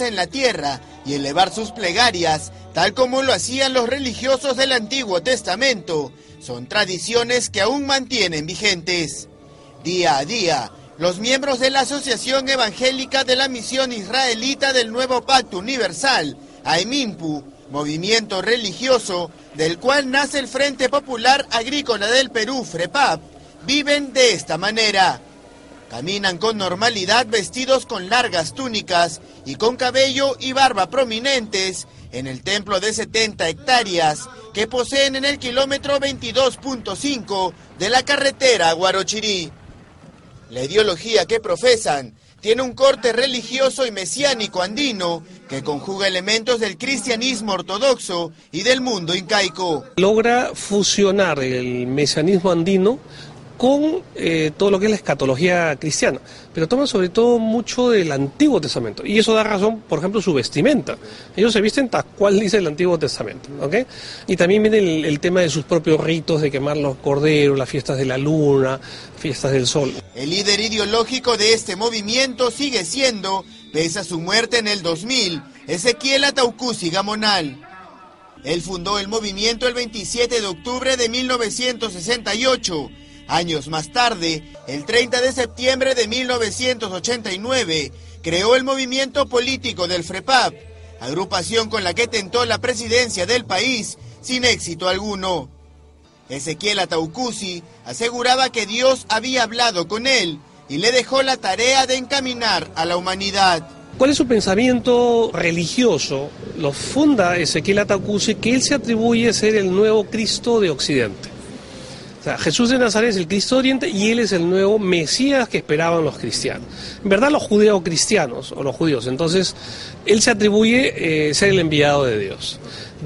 en la tierra y elevar sus plegarias, tal como lo hacían los religiosos del Antiguo Testamento, son tradiciones que aún mantienen vigentes. Día a día, los miembros de la Asociación Evangélica de la Misión Israelita del Nuevo Pacto Universal, AEMIMPU, movimiento religioso del cual nace el Frente Popular Agrícola del Perú, FREPAP, viven de esta manera. Caminan con normalidad vestidos con largas túnicas y con cabello y barba prominentes en el templo de 70 hectáreas que poseen en el kilómetro 22.5 de la carretera Guarochirí. La ideología que profesan tiene un corte religioso y mesiánico andino que conjuga elementos del cristianismo ortodoxo y del mundo incaico. Logra fusionar el mesianismo andino con eh, todo lo que es la escatología cristiana, pero toman sobre todo mucho del Antiguo Testamento, y eso da razón, por ejemplo, su vestimenta. Ellos se visten tal cual dice el Antiguo Testamento, ¿ok? Y también viene el, tema de sus propios ritos de quemar los corderos, las fiestas de la luna, fiestas del sol. El líder ideológico de este movimiento sigue siendo, pese a su muerte en el 2000, Ezequiel Ataucusi Gamonal. Él fundó el movimiento el 27 de octubre de 1968 Años más tarde, el 30 de septiembre de 1989, creó el movimiento político del FREPAP, agrupación con la que tentó la presidencia del país sin éxito alguno. Ezequiel Ataucusi aseguraba que Dios había hablado con él y le dejó la tarea de encaminar a la humanidad. ¿Cuál es su pensamiento religioso? Lo funda Ezequiel Ataucusi que él se atribuye ser el nuevo Cristo de Occidente. Jesús de Nazaret es el Cristo Oriente y él es el nuevo Mesías que esperaban los cristianos. En verdad los judeo-cristianos o los judíos. Entonces, él se atribuye eh, ser el enviado de Dios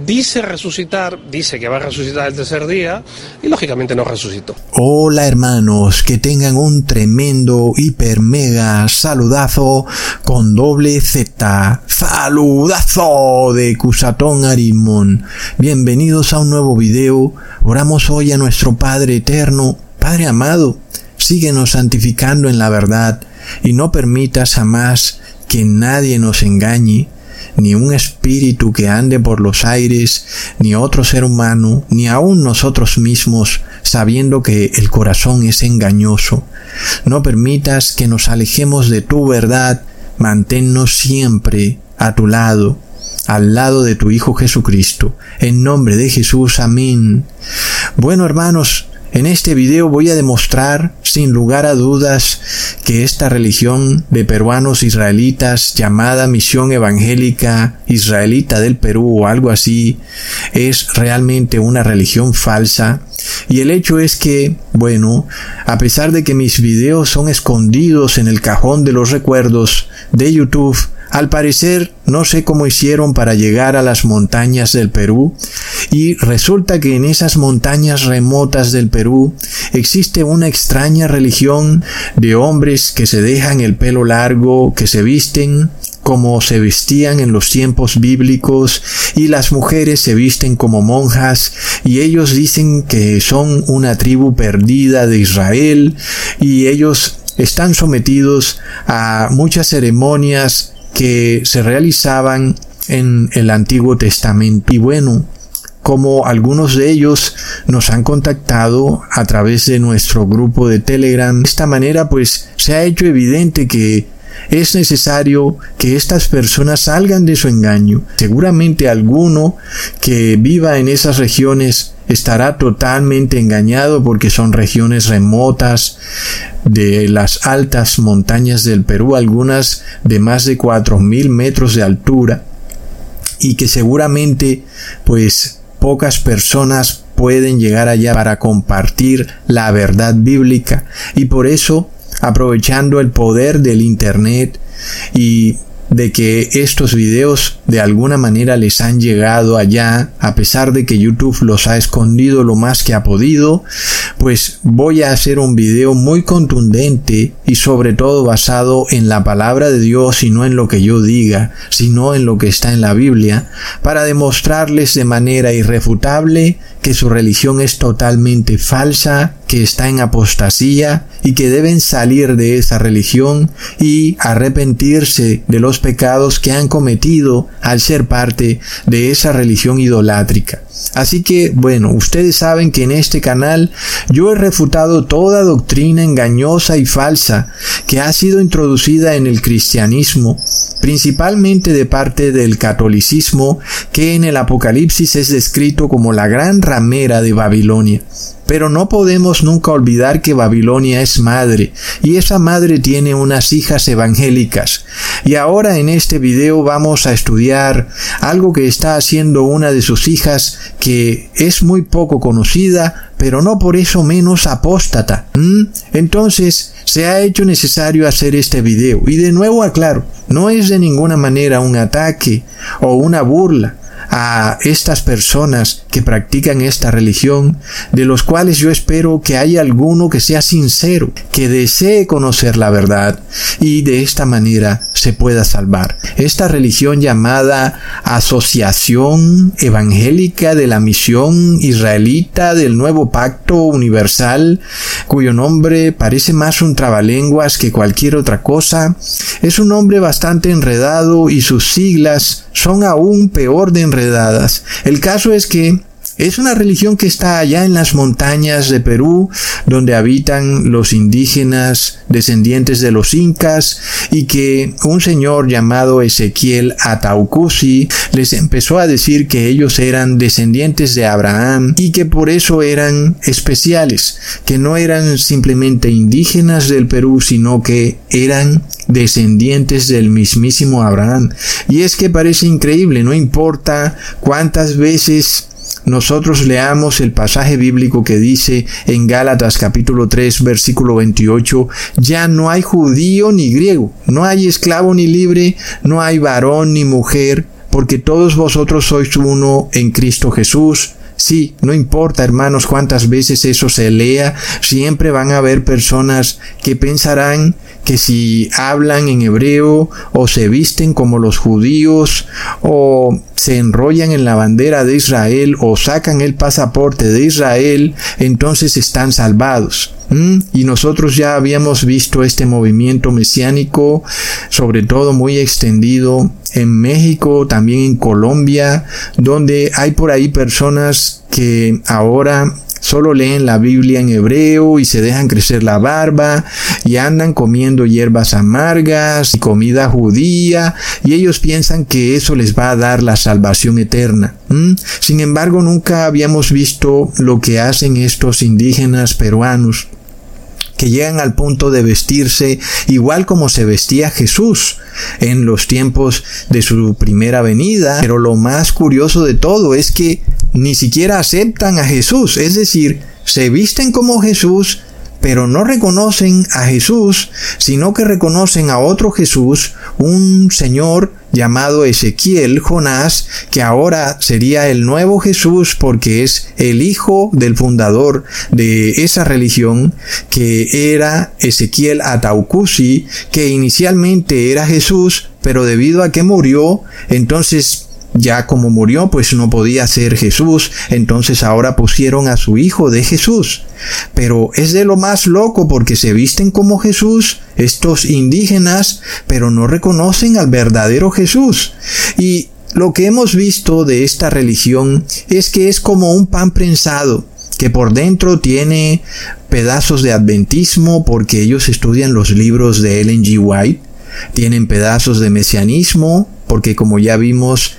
dice resucitar, dice que va a resucitar el tercer día y lógicamente no resucitó. Hola hermanos, que tengan un tremendo hiper mega saludazo con doble Z. Saludazo de Cusatón Arimón. Bienvenidos a un nuevo video. Oramos hoy a nuestro Padre Eterno. Padre amado, síguenos santificando en la verdad y no permitas jamás que nadie nos engañe ni un espíritu que ande por los aires, ni otro ser humano, ni aun nosotros mismos, sabiendo que el corazón es engañoso. No permitas que nos alejemos de tu verdad, manténnos siempre a tu lado, al lado de tu Hijo Jesucristo. En nombre de Jesús, amén. Bueno, hermanos, en este video voy a demostrar, sin lugar a dudas, que esta religión de peruanos israelitas llamada Misión Evangélica Israelita del Perú o algo así es realmente una religión falsa. Y el hecho es que, bueno, a pesar de que mis videos son escondidos en el cajón de los recuerdos de YouTube, al parecer, no sé cómo hicieron para llegar a las montañas del Perú y resulta que en esas montañas remotas del Perú existe una extraña religión de hombres que se dejan el pelo largo, que se visten como se vestían en los tiempos bíblicos y las mujeres se visten como monjas y ellos dicen que son una tribu perdida de Israel y ellos están sometidos a muchas ceremonias que se realizaban en el Antiguo Testamento. Y bueno, como algunos de ellos nos han contactado a través de nuestro grupo de Telegram, de esta manera pues se ha hecho evidente que es necesario que estas personas salgan de su engaño. Seguramente alguno que viva en esas regiones estará totalmente engañado porque son regiones remotas de las altas montañas del Perú, algunas de más de cuatro mil metros de altura y que seguramente pues pocas personas pueden llegar allá para compartir la verdad bíblica. Y por eso aprovechando el poder del Internet y de que estos videos de alguna manera les han llegado allá, a pesar de que YouTube los ha escondido lo más que ha podido, pues voy a hacer un video muy contundente y sobre todo basado en la palabra de Dios y no en lo que yo diga, sino en lo que está en la Biblia, para demostrarles de manera irrefutable que su religión es totalmente falsa, que está en apostasía y que deben salir de esa religión y arrepentirse de los pecados que han cometido al ser parte de esa religión idolátrica. Así que, bueno, ustedes saben que en este canal yo he refutado toda doctrina engañosa y falsa que ha sido introducida en el cristianismo, principalmente de parte del catolicismo, que en el Apocalipsis es descrito como la gran ramera de Babilonia. Pero no podemos nunca olvidar que Babilonia es madre y esa madre tiene unas hijas evangélicas. Y ahora en este video vamos a estudiar algo que está haciendo una de sus hijas que es muy poco conocida, pero no por eso menos apóstata. ¿Mm? Entonces, se ha hecho necesario hacer este video. Y de nuevo aclaro, no es de ninguna manera un ataque o una burla a estas personas que practican esta religión, de los cuales yo espero que haya alguno que sea sincero, que desee conocer la verdad y de esta manera se pueda salvar. Esta religión llamada Asociación Evangélica de la Misión Israelita del Nuevo Pacto Universal, cuyo nombre parece más un trabalenguas que cualquier otra cosa, es un nombre bastante enredado y sus siglas son aún peor de El caso es que es una religión que está allá en las montañas de Perú, donde habitan los indígenas descendientes de los incas y que un señor llamado Ezequiel Ataucusi les empezó a decir que ellos eran descendientes de Abraham y que por eso eran especiales, que no eran simplemente indígenas del Perú, sino que eran descendientes del mismísimo Abraham. Y es que parece increíble, no importa cuántas veces nosotros leamos el pasaje bíblico que dice en Gálatas capítulo 3 versículo 28, ya no hay judío ni griego, no hay esclavo ni libre, no hay varón ni mujer, porque todos vosotros sois uno en Cristo Jesús. Sí, no importa, hermanos, cuántas veces eso se lea, siempre van a haber personas que pensarán que si hablan en hebreo o se visten como los judíos o se enrollan en la bandera de Israel o sacan el pasaporte de Israel, entonces están salvados. ¿Mm? Y nosotros ya habíamos visto este movimiento mesiánico, sobre todo muy extendido en México, también en Colombia, donde hay por ahí personas que ahora Solo leen la Biblia en hebreo y se dejan crecer la barba y andan comiendo hierbas amargas y comida judía y ellos piensan que eso les va a dar la salvación eterna. Sin embargo, nunca habíamos visto lo que hacen estos indígenas peruanos que llegan al punto de vestirse igual como se vestía Jesús en los tiempos de su primera venida. Pero lo más curioso de todo es que ni siquiera aceptan a Jesús, es decir, se visten como Jesús, pero no reconocen a Jesús, sino que reconocen a otro Jesús, un Señor llamado Ezequiel Jonás, que ahora sería el nuevo Jesús porque es el hijo del fundador de esa religión, que era Ezequiel Ataucusi, que inicialmente era Jesús, pero debido a que murió, entonces ya como murió, pues no podía ser Jesús, entonces ahora pusieron a su hijo de Jesús. Pero es de lo más loco porque se visten como Jesús, estos indígenas, pero no reconocen al verdadero Jesús. Y lo que hemos visto de esta religión es que es como un pan prensado, que por dentro tiene pedazos de adventismo porque ellos estudian los libros de Ellen G. White, tienen pedazos de mesianismo porque como ya vimos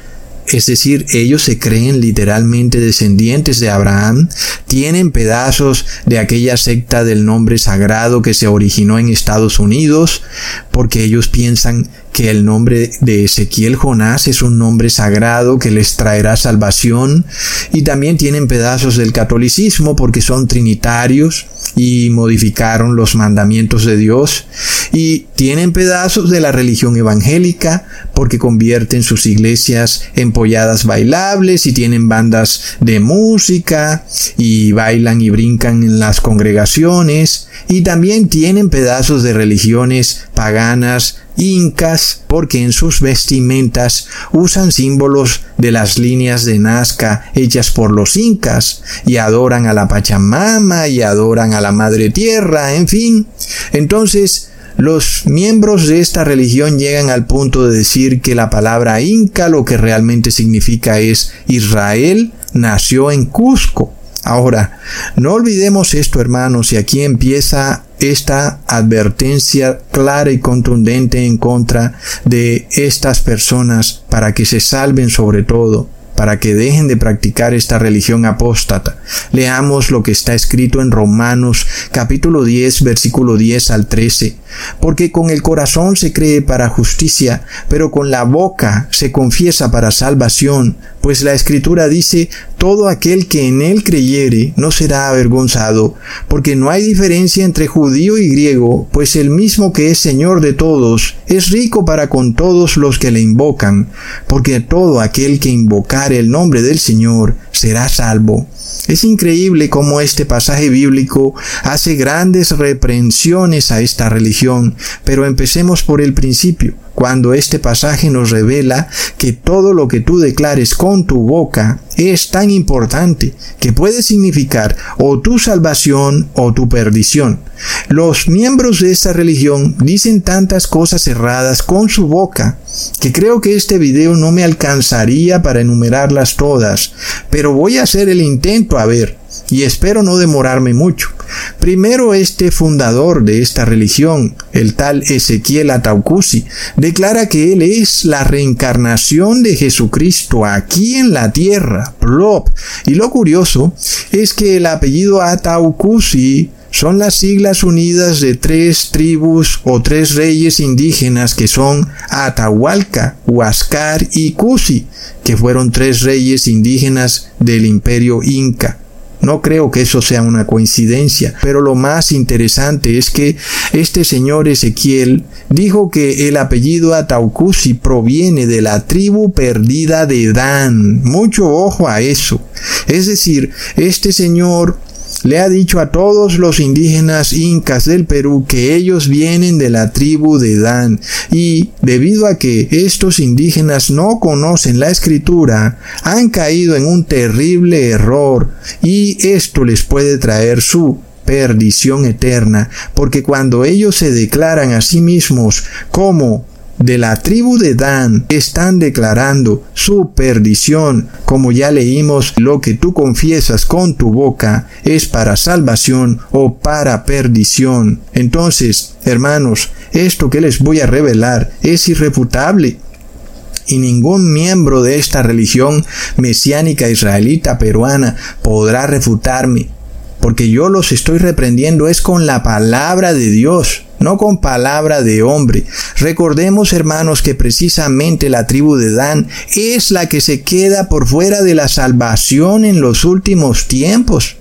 es decir, ellos se creen literalmente descendientes de Abraham, tienen pedazos de aquella secta del nombre sagrado que se originó en Estados Unidos, porque ellos piensan que el nombre de Ezequiel Jonás es un nombre sagrado que les traerá salvación, y también tienen pedazos del catolicismo porque son trinitarios y modificaron los mandamientos de Dios, y tienen pedazos de la religión evangélica porque convierten sus iglesias en polladas bailables y tienen bandas de música y bailan y brincan en las congregaciones. Y también tienen pedazos de religiones paganas incas porque en sus vestimentas usan símbolos de las líneas de Nazca hechas por los incas y adoran a la Pachamama y adoran a la Madre Tierra, en fin. Entonces, los miembros de esta religión llegan al punto de decir que la palabra inca lo que realmente significa es Israel nació en Cusco. Ahora, no olvidemos esto, hermanos, y aquí empieza esta advertencia clara y contundente en contra de estas personas para que se salven sobre todo para que dejen de practicar esta religión apóstata. Leamos lo que está escrito en Romanos capítulo 10 versículo 10 al 13. Porque con el corazón se cree para justicia, pero con la boca se confiesa para salvación, pues la escritura dice, todo aquel que en él creyere no será avergonzado, porque no hay diferencia entre judío y griego, pues el mismo que es Señor de todos, es rico para con todos los que le invocan, porque todo aquel que invocar el nombre del Señor será salvo. Es increíble cómo este pasaje bíblico hace grandes reprensiones a esta religión, pero empecemos por el principio. Cuando este pasaje nos revela que todo lo que tú declares con tu boca es tan importante que puede significar o tu salvación o tu perdición. Los miembros de esta religión dicen tantas cosas erradas con su boca que creo que este video no me alcanzaría para enumerarlas todas, pero voy a hacer el intento a ver y espero no demorarme mucho. Primero este fundador de esta religión, el tal Ezequiel Ataucusi, declara que él es la reencarnación de Jesucristo aquí en la tierra, plop. Y lo curioso es que el apellido Ataucusi son las siglas unidas de tres tribus o tres reyes indígenas que son Atahualca, Huascar y Cusi, que fueron tres reyes indígenas del imperio inca. No creo que eso sea una coincidencia, pero lo más interesante es que este señor Ezequiel dijo que el apellido Ataucusi proviene de la tribu perdida de Dan. Mucho ojo a eso. Es decir, este señor le ha dicho a todos los indígenas incas del Perú que ellos vienen de la tribu de Dan. Y debido a que estos indígenas no conocen la escritura, han caído en un terrible error y esto les puede traer su perdición eterna, porque cuando ellos se declaran a sí mismos como de la tribu de Dan están declarando su perdición, como ya leímos, lo que tú confiesas con tu boca es para salvación o para perdición. Entonces, hermanos, esto que les voy a revelar es irrefutable. Y ningún miembro de esta religión mesiánica israelita peruana podrá refutarme, porque yo los estoy reprendiendo es con la palabra de Dios no con palabra de hombre. Recordemos, hermanos, que precisamente la tribu de Dan es la que se queda por fuera de la salvación en los últimos tiempos.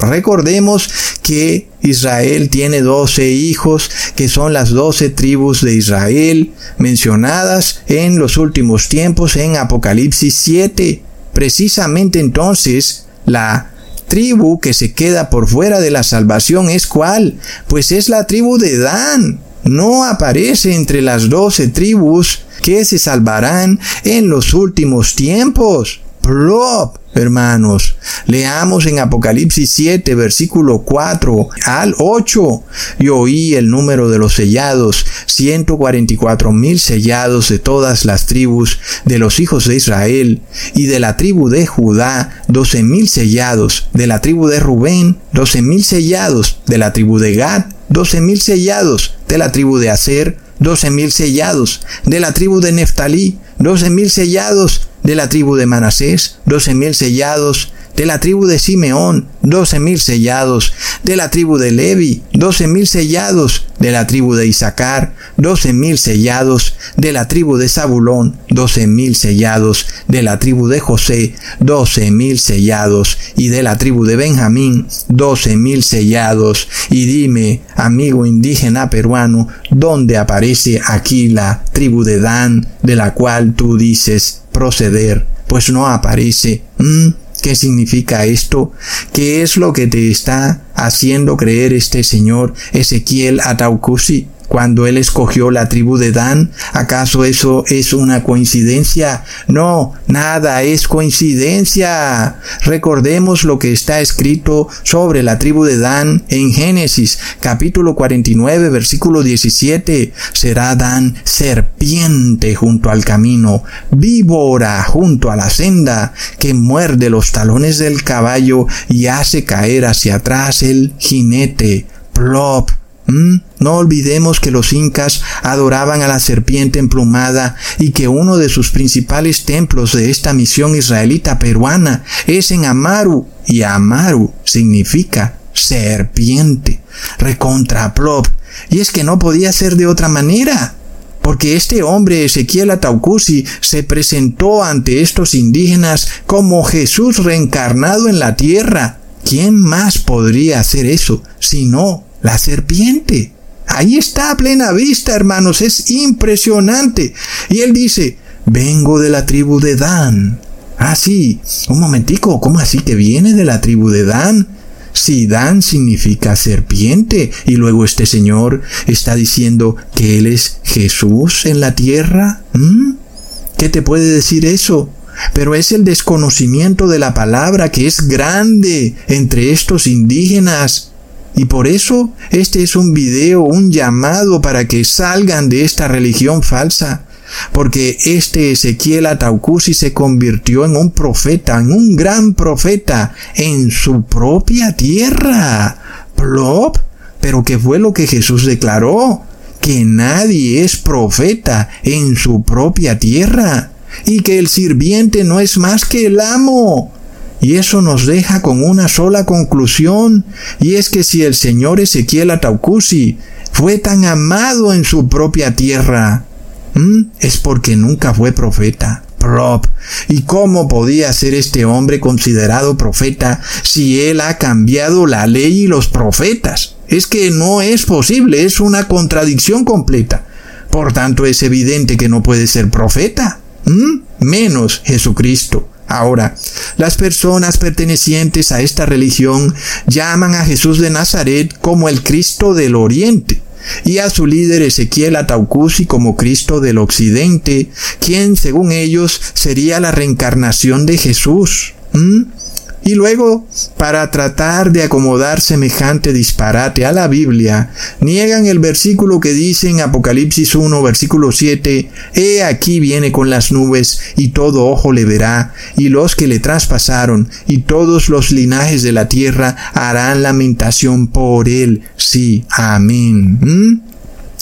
Recordemos que Israel tiene doce hijos, que son las doce tribus de Israel, mencionadas en los últimos tiempos en Apocalipsis 7. Precisamente entonces, la tribu que se queda por fuera de la salvación es cuál? Pues es la tribu de Dan. No aparece entre las doce tribus que se salvarán en los últimos tiempos. Plop hermanos. Leamos en Apocalipsis 7, versículo 4 al 8. Y oí el número de los sellados, 144 mil sellados de todas las tribus de los hijos de Israel, y de la tribu de Judá, doce mil sellados, de la tribu de Rubén, doce mil sellados, de la tribu de Gad, doce mil sellados, de la tribu de Aser, doce mil sellados, de la tribu de Neftalí, doce mil sellados, de la tribu de Manasés, doce mil sellados, de la tribu de Simeón, doce mil sellados, de la tribu de Levi, doce mil sellados, de la tribu de Isaacar, doce mil sellados, de la tribu de Zabulón, doce mil sellados, de la tribu de José, doce mil sellados, y de la tribu de Benjamín, doce mil sellados. Y dime, amigo indígena peruano, ¿dónde aparece aquí la tribu de Dan, de la cual tú dices proceder? Pues no aparece. ¿Mm? ¿Qué significa esto? ¿Qué es lo que te está haciendo creer este señor Ezequiel Ataucusi? Cuando él escogió la tribu de Dan? ¿Acaso eso es una coincidencia? No, nada es coincidencia. Recordemos lo que está escrito sobre la tribu de Dan en Génesis capítulo 49 versículo 17. Será Dan serpiente junto al camino, víbora junto a la senda, que muerde los talones del caballo y hace caer hacia atrás el jinete. Plop. ¿Mm? No olvidemos que los incas adoraban a la serpiente emplumada y que uno de sus principales templos de esta misión israelita peruana es en Amaru y Amaru significa serpiente. Recontra plop. Y es que no podía ser de otra manera porque este hombre Ezequiel Ataucusi se presentó ante estos indígenas como Jesús reencarnado en la tierra. ¿Quién más podría hacer eso sino la serpiente? Ahí está a plena vista, hermanos, es impresionante. Y él dice, vengo de la tribu de Dan. Ah, sí, un momentico, ¿cómo así que viene de la tribu de Dan? Si Dan significa serpiente y luego este Señor está diciendo que Él es Jesús en la tierra, ¿qué te puede decir eso? Pero es el desconocimiento de la palabra que es grande entre estos indígenas. Y por eso este es un video, un llamado para que salgan de esta religión falsa porque este Ezequiel Ataucusi se convirtió en un profeta, en un gran profeta, en su propia tierra. Plop, pero ¿qué fue lo que Jesús declaró? Que nadie es profeta en su propia tierra, y que el sirviente no es más que el amo. Y eso nos deja con una sola conclusión, y es que si el señor Ezequiel Ataucusi fue tan amado en su propia tierra. Es porque nunca fue profeta. Prop. ¿Y cómo podía ser este hombre considerado profeta si él ha cambiado la ley y los profetas? Es que no es posible, es una contradicción completa. Por tanto, es evidente que no puede ser profeta. ¿Mm? Menos Jesucristo. Ahora, las personas pertenecientes a esta religión llaman a Jesús de Nazaret como el Cristo del Oriente y a su líder Ezequiel Ataucusi como Cristo del Occidente, quien según ellos sería la reencarnación de Jesús. ¿Mm? Y luego, para tratar de acomodar semejante disparate a la Biblia, niegan el versículo que dice en Apocalipsis 1, versículo 7, He aquí viene con las nubes, y todo ojo le verá, y los que le traspasaron, y todos los linajes de la tierra harán lamentación por él. Sí, amén. ¿Mm?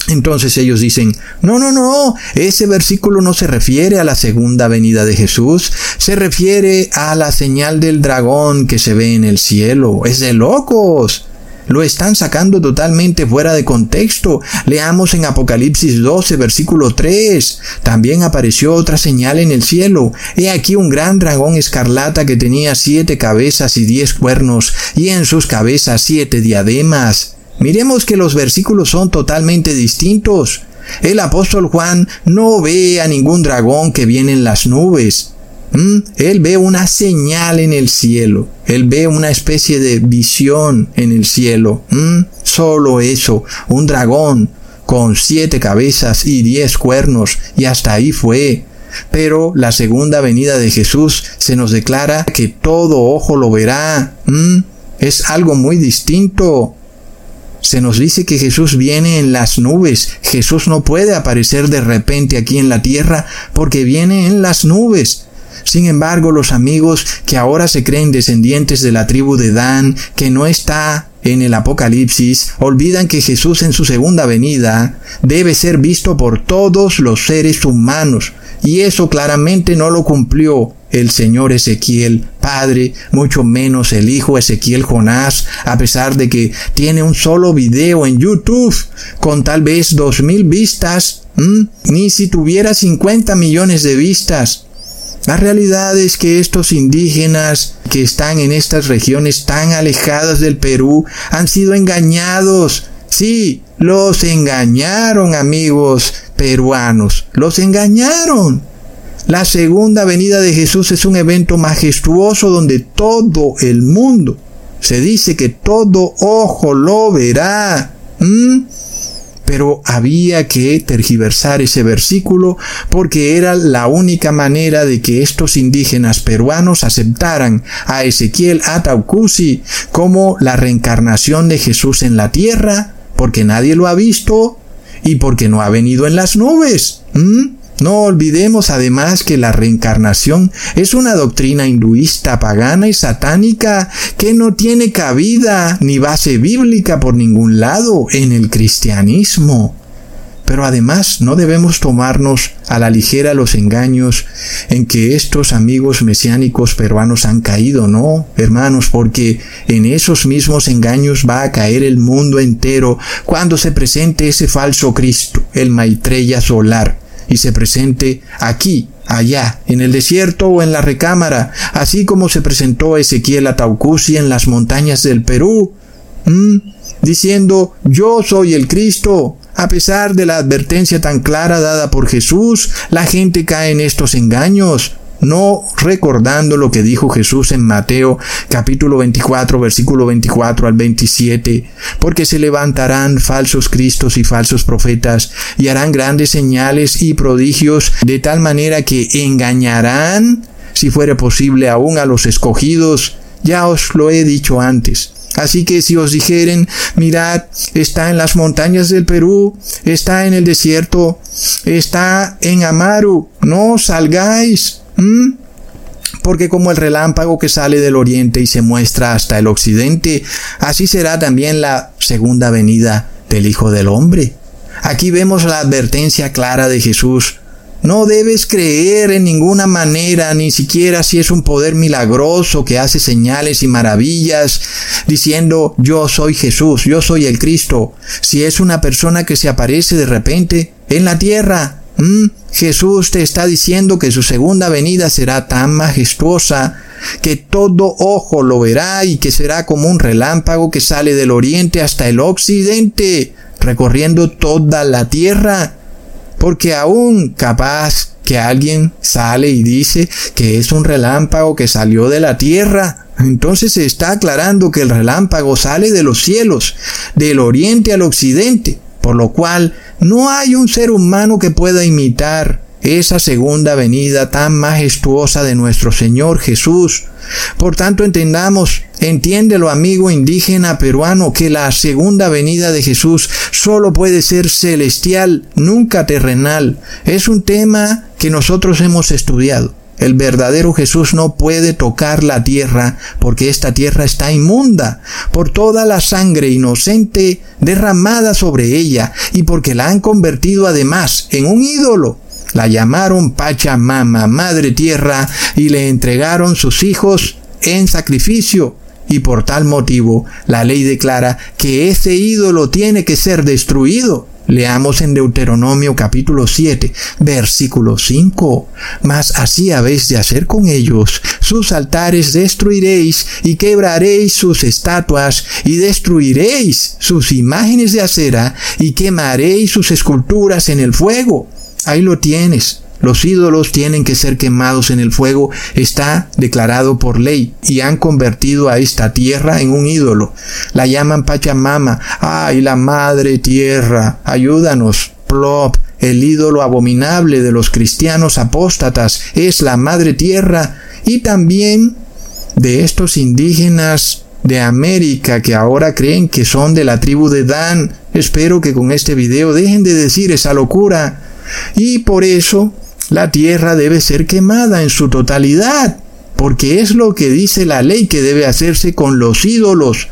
Entonces ellos dicen, no, no, no, ese versículo no se refiere a la segunda venida de Jesús, se refiere a la señal del dragón que se ve en el cielo. Es de locos. Lo están sacando totalmente fuera de contexto. Leamos en Apocalipsis 12, versículo 3. También apareció otra señal en el cielo. He aquí un gran dragón escarlata que tenía siete cabezas y diez cuernos, y en sus cabezas siete diademas Miremos que los versículos son totalmente distintos. El apóstol Juan no ve a ningún dragón que viene en las nubes. ¿Mm? Él ve una señal en el cielo. Él ve una especie de visión en el cielo. ¿Mm? Solo eso, un dragón con siete cabezas y diez cuernos, y hasta ahí fue. Pero la segunda venida de Jesús se nos declara que todo ojo lo verá. ¿Mm? Es algo muy distinto. Se nos dice que Jesús viene en las nubes. Jesús no puede aparecer de repente aquí en la tierra porque viene en las nubes. Sin embargo, los amigos que ahora se creen descendientes de la tribu de Dan, que no está en el Apocalipsis, olvidan que Jesús en su segunda venida debe ser visto por todos los seres humanos, y eso claramente no lo cumplió el señor Ezequiel Padre, mucho menos el hijo Ezequiel Jonás, a pesar de que tiene un solo video en YouTube con tal vez dos mil vistas, ni si tuviera 50 millones de vistas. La realidad es que estos indígenas que están en estas regiones tan alejadas del Perú han sido engañados. Sí, los engañaron amigos peruanos, los engañaron. La segunda venida de Jesús es un evento majestuoso donde todo el mundo, se dice que todo ojo lo verá. pero había que tergiversar ese versículo porque era la única manera de que estos indígenas peruanos aceptaran a Ezequiel Ataucusi como la reencarnación de Jesús en la tierra, porque nadie lo ha visto y porque no ha venido en las nubes. No olvidemos además que la reencarnación es una doctrina hinduista pagana y satánica que no tiene cabida ni base bíblica por ningún lado en el cristianismo. Pero además no debemos tomarnos a la ligera los engaños en que estos amigos mesiánicos peruanos han caído, no, hermanos, porque en esos mismos engaños va a caer el mundo entero cuando se presente ese falso Cristo, el Maitreya solar y se presente aquí, allá, en el desierto o en la recámara, así como se presentó Ezequiel a Taucusi en las montañas del Perú, diciendo, yo soy el Cristo. A pesar de la advertencia tan clara dada por Jesús, la gente cae en estos engaños no recordando lo que dijo Jesús en Mateo capítulo 24 versículo 24 al 27, porque se levantarán falsos cristos y falsos profetas y harán grandes señales y prodigios de tal manera que engañarán, si fuera posible, aún a los escogidos. Ya os lo he dicho antes. Así que si os dijeren, mirad, está en las montañas del Perú, está en el desierto, está en Amaru, no salgáis, ¿Mm? Porque como el relámpago que sale del oriente y se muestra hasta el occidente, así será también la segunda venida del Hijo del Hombre. Aquí vemos la advertencia clara de Jesús. No debes creer en ninguna manera, ni siquiera si es un poder milagroso que hace señales y maravillas, diciendo yo soy Jesús, yo soy el Cristo. Si es una persona que se aparece de repente en la tierra, ¿Mm? Jesús te está diciendo que su segunda venida será tan majestuosa que todo ojo lo verá y que será como un relámpago que sale del oriente hasta el occidente, recorriendo toda la tierra. Porque aún capaz que alguien sale y dice que es un relámpago que salió de la tierra, entonces se está aclarando que el relámpago sale de los cielos, del oriente al occidente, por lo cual no hay un ser humano que pueda imitar esa segunda venida tan majestuosa de nuestro Señor Jesús. Por tanto, entendamos, entiéndelo amigo indígena peruano, que la segunda venida de Jesús solo puede ser celestial, nunca terrenal. Es un tema que nosotros hemos estudiado. El verdadero Jesús no puede tocar la tierra porque esta tierra está inmunda por toda la sangre inocente derramada sobre ella y porque la han convertido además en un ídolo. La llamaron Pachamama, Madre Tierra, y le entregaron sus hijos en sacrificio. Y por tal motivo la ley declara que ese ídolo tiene que ser destruido. Leamos en Deuteronomio capítulo 7, versículo 5. Mas así habéis de hacer con ellos. Sus altares destruiréis y quebraréis sus estatuas y destruiréis sus imágenes de acera y quemaréis sus esculturas en el fuego. Ahí lo tienes. Los ídolos tienen que ser quemados en el fuego, está declarado por ley, y han convertido a esta tierra en un ídolo. La llaman Pachamama, ay, la madre tierra, ayúdanos, plop, el ídolo abominable de los cristianos apóstatas es la madre tierra, y también de estos indígenas de América que ahora creen que son de la tribu de Dan. Espero que con este video dejen de decir esa locura. Y por eso la tierra debe ser quemada en su totalidad, porque es lo que dice la ley que debe hacerse con los ídolos.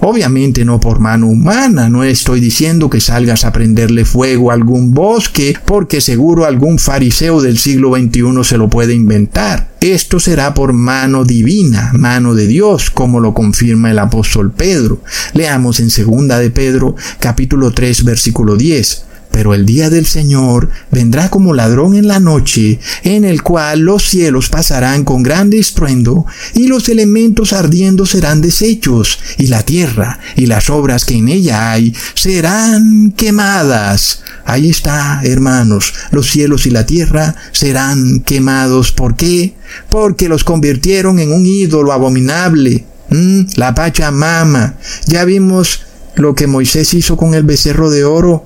Obviamente no por mano humana, no estoy diciendo que salgas a prenderle fuego a algún bosque, porque seguro algún fariseo del siglo XXI se lo puede inventar. Esto será por mano divina, mano de Dios, como lo confirma el apóstol Pedro. Leamos en segunda de Pedro, capítulo 3, versículo 10. Pero el día del Señor vendrá como ladrón en la noche, en el cual los cielos pasarán con grande estruendo, y los elementos ardiendo serán deshechos, y la tierra y las obras que en ella hay serán quemadas. Ahí está, hermanos, los cielos y la tierra serán quemados. ¿Por qué? Porque los convirtieron en un ídolo abominable. ¿Mm? La Pachamama. Ya vimos lo que Moisés hizo con el becerro de oro.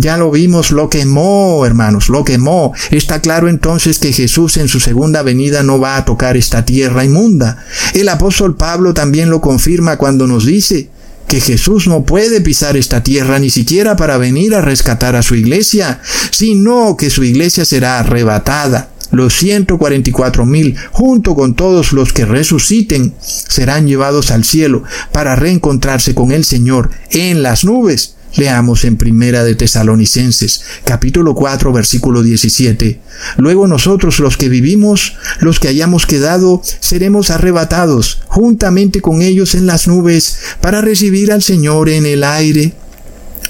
Ya lo vimos, lo quemó, hermanos, lo quemó. Está claro entonces que Jesús en su segunda venida no va a tocar esta tierra inmunda. El apóstol Pablo también lo confirma cuando nos dice que Jesús no puede pisar esta tierra ni siquiera para venir a rescatar a su iglesia, sino que su iglesia será arrebatada. Los 144 mil, junto con todos los que resuciten, serán llevados al cielo para reencontrarse con el Señor en las nubes Leamos en Primera de Tesalonicenses, capítulo 4, versículo 17. Luego nosotros los que vivimos, los que hayamos quedado, seremos arrebatados juntamente con ellos en las nubes para recibir al Señor en el aire.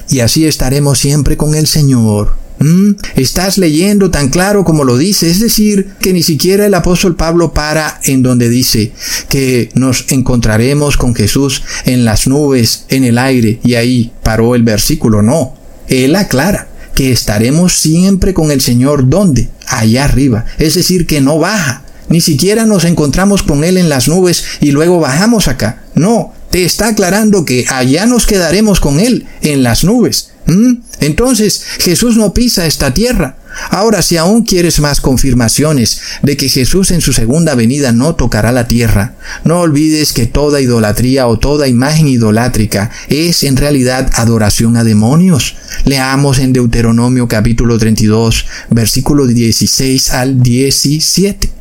Y así estaremos siempre con el Señor. ¿Mm? Estás leyendo tan claro como lo dice, es decir, que ni siquiera el apóstol Pablo para en donde dice que nos encontraremos con Jesús en las nubes, en el aire, y ahí paró el versículo, no, él aclara que estaremos siempre con el Señor, ¿dónde? Allá arriba, es decir, que no baja, ni siquiera nos encontramos con Él en las nubes y luego bajamos acá, no, te está aclarando que allá nos quedaremos con Él en las nubes. Entonces Jesús no pisa esta tierra. Ahora, si aún quieres más confirmaciones de que Jesús en su segunda venida no tocará la tierra, no olvides que toda idolatría o toda imagen idolátrica es en realidad adoración a demonios. Leamos en Deuteronomio capítulo 32, versículo 16 al 17.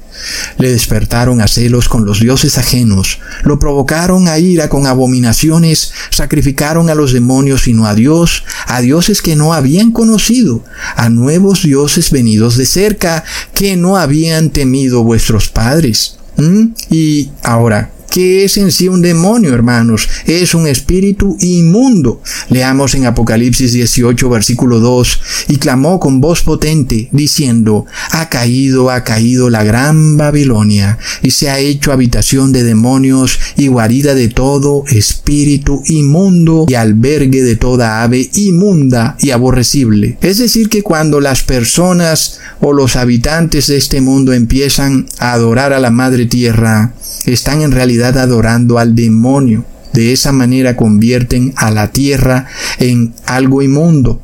Le despertaron a celos con los dioses ajenos, lo provocaron a ira con abominaciones, sacrificaron a los demonios y no a Dios, a dioses que no habían conocido, a nuevos dioses venidos de cerca, que no habían temido vuestros padres. ¿Mm? Y ahora, ¿Qué es en sí un demonio, hermanos? Es un espíritu inmundo. Leamos en Apocalipsis 18, versículo 2, y clamó con voz potente, diciendo, ha caído, ha caído la gran Babilonia, y se ha hecho habitación de demonios y guarida de todo espíritu inmundo y albergue de toda ave inmunda y aborrecible. Es decir, que cuando las personas o los habitantes de este mundo empiezan a adorar a la Madre Tierra, están en realidad adorando al demonio. De esa manera convierten a la tierra en algo inmundo,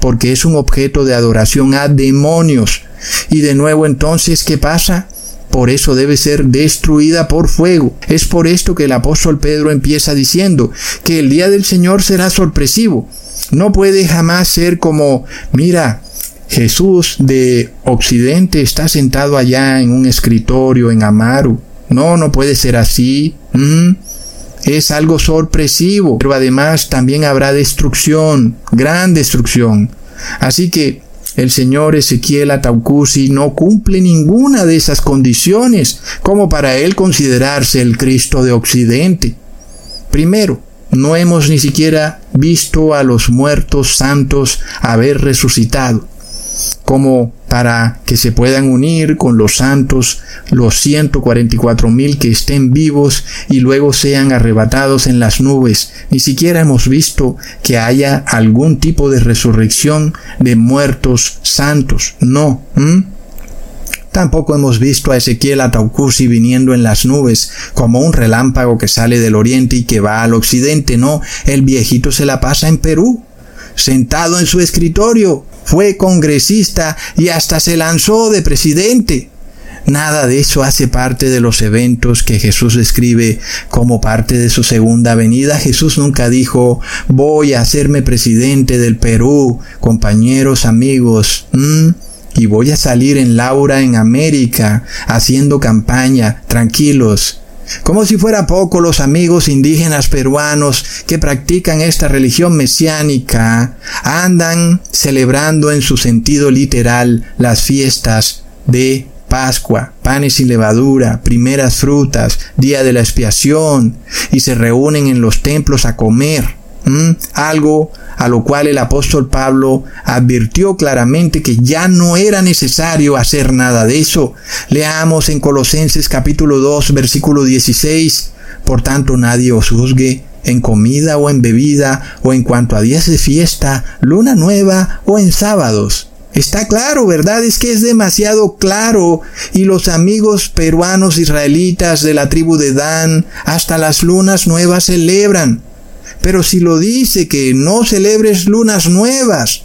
porque es un objeto de adoración a demonios. Y de nuevo entonces, ¿qué pasa? Por eso debe ser destruida por fuego. Es por esto que el apóstol Pedro empieza diciendo que el día del Señor será sorpresivo. No puede jamás ser como, mira, Jesús de Occidente está sentado allá en un escritorio en Amaru no, no puede ser así. Mm. Es algo sorpresivo, pero además también habrá destrucción, gran destrucción. Así que el señor Ezequiel Ataucusi no cumple ninguna de esas condiciones como para él considerarse el Cristo de Occidente. Primero, no hemos ni siquiera visto a los muertos santos haber resucitado como para que se puedan unir con los santos, los 144 mil que estén vivos y luego sean arrebatados en las nubes. Ni siquiera hemos visto que haya algún tipo de resurrección de muertos santos. No. Tampoco hemos visto a Ezequiel Ataucusi viniendo en las nubes como un relámpago que sale del oriente y que va al occidente. No, el viejito se la pasa en Perú, sentado en su escritorio, fue congresista y hasta se lanzó de presidente. Nada de eso hace parte de los eventos que Jesús describe como parte de su segunda venida. Jesús nunca dijo, voy a hacerme presidente del Perú, compañeros, amigos, y voy a salir en Laura en América, haciendo campaña, tranquilos. Como si fuera poco los amigos indígenas peruanos que practican esta religión mesiánica andan celebrando en su sentido literal las fiestas de Pascua, panes sin levadura, primeras frutas, día de la expiación, y se reúnen en los templos a comer. Algo a lo cual el apóstol Pablo advirtió claramente que ya no era necesario hacer nada de eso. Leamos en Colosenses capítulo 2 versículo 16, por tanto nadie os juzgue en comida o en bebida o en cuanto a días de fiesta, luna nueva o en sábados. Está claro, ¿verdad? Es que es demasiado claro. Y los amigos peruanos israelitas de la tribu de Dan hasta las lunas nuevas celebran. Pero si lo dice que no celebres lunas nuevas,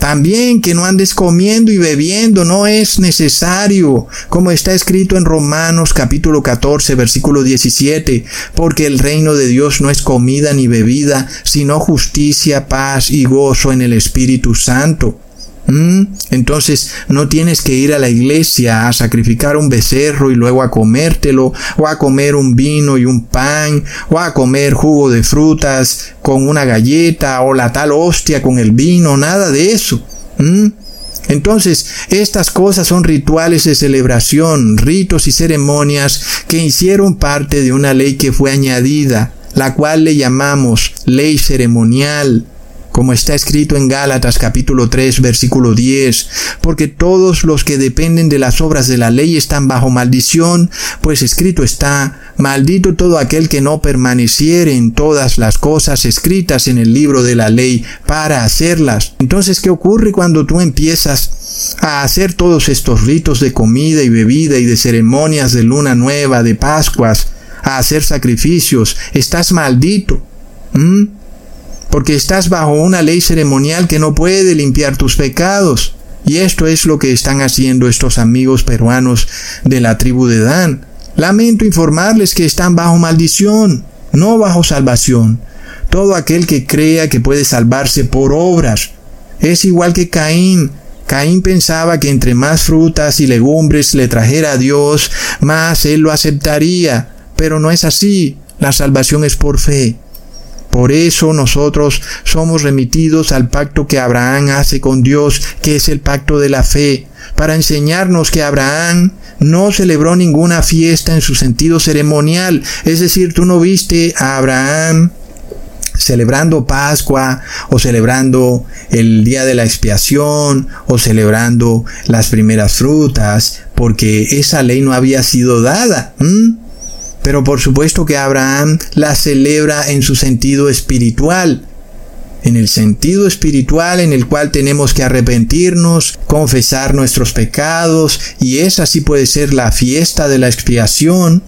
también que no andes comiendo y bebiendo, no es necesario, como está escrito en Romanos capítulo 14, versículo 17, porque el reino de Dios no es comida ni bebida, sino justicia, paz y gozo en el Espíritu Santo. ¿Mm? Entonces no tienes que ir a la iglesia a sacrificar un becerro y luego a comértelo, o a comer un vino y un pan, o a comer jugo de frutas con una galleta, o la tal hostia con el vino, nada de eso. ¿Mm? Entonces, estas cosas son rituales de celebración, ritos y ceremonias que hicieron parte de una ley que fue añadida, la cual le llamamos ley ceremonial como está escrito en Gálatas capítulo 3 versículo 10, porque todos los que dependen de las obras de la ley están bajo maldición, pues escrito está, maldito todo aquel que no permaneciere en todas las cosas escritas en el libro de la ley para hacerlas. Entonces, ¿qué ocurre cuando tú empiezas a hacer todos estos ritos de comida y bebida y de ceremonias de luna nueva, de Pascuas, a hacer sacrificios? Estás maldito porque estás bajo una ley ceremonial que no puede limpiar tus pecados. Y esto es lo que están haciendo estos amigos peruanos de la tribu de Dan. Lamento informarles que están bajo maldición, no bajo salvación. Todo aquel que crea que puede salvarse por obras es igual que Caín. Caín pensaba que entre más frutas y legumbres le trajera a Dios, más él lo aceptaría. Pero no es así. La salvación es por fe. Por eso nosotros somos remitidos al pacto que Abraham hace con Dios, que es el pacto de la fe, para enseñarnos que Abraham no celebró ninguna fiesta en su sentido ceremonial. Es decir, tú no viste a Abraham celebrando Pascua o celebrando el día de la expiación o celebrando las primeras frutas, porque esa ley no había sido dada. Pero por supuesto que Abraham la celebra en su sentido espiritual, en el sentido espiritual en el cual tenemos que arrepentirnos, confesar nuestros pecados, y esa sí puede ser la fiesta de la expiación,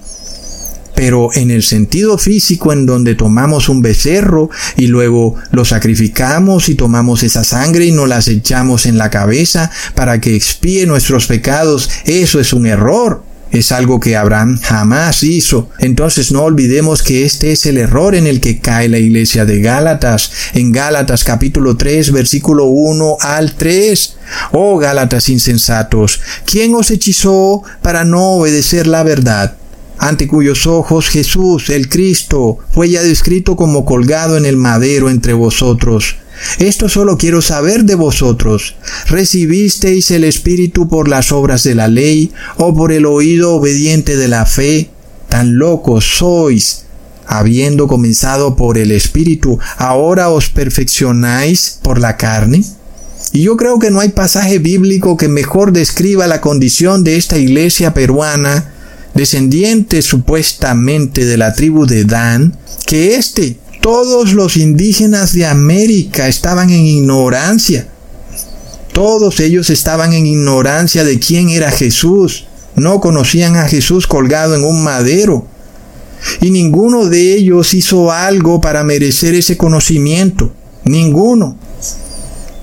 pero en el sentido físico en donde tomamos un becerro y luego lo sacrificamos y tomamos esa sangre y nos las echamos en la cabeza para que expíe nuestros pecados, eso es un error es algo que Abraham jamás hizo. Entonces no olvidemos que este es el error en el que cae la iglesia de Gálatas. En Gálatas capítulo 3 versículo 1 al 3. Oh Gálatas insensatos, ¿quién os hechizó para no obedecer la verdad? ante cuyos ojos Jesús, el Cristo, fue ya descrito como colgado en el madero entre vosotros. Esto solo quiero saber de vosotros. ¿Recibisteis el Espíritu por las obras de la ley o por el oído obediente de la fe? Tan locos sois. Habiendo comenzado por el Espíritu, ¿ahora os perfeccionáis por la carne? Y yo creo que no hay pasaje bíblico que mejor describa la condición de esta iglesia peruana descendiente supuestamente de la tribu de Dan, que éste, todos los indígenas de América estaban en ignorancia. Todos ellos estaban en ignorancia de quién era Jesús. No conocían a Jesús colgado en un madero. Y ninguno de ellos hizo algo para merecer ese conocimiento. Ninguno.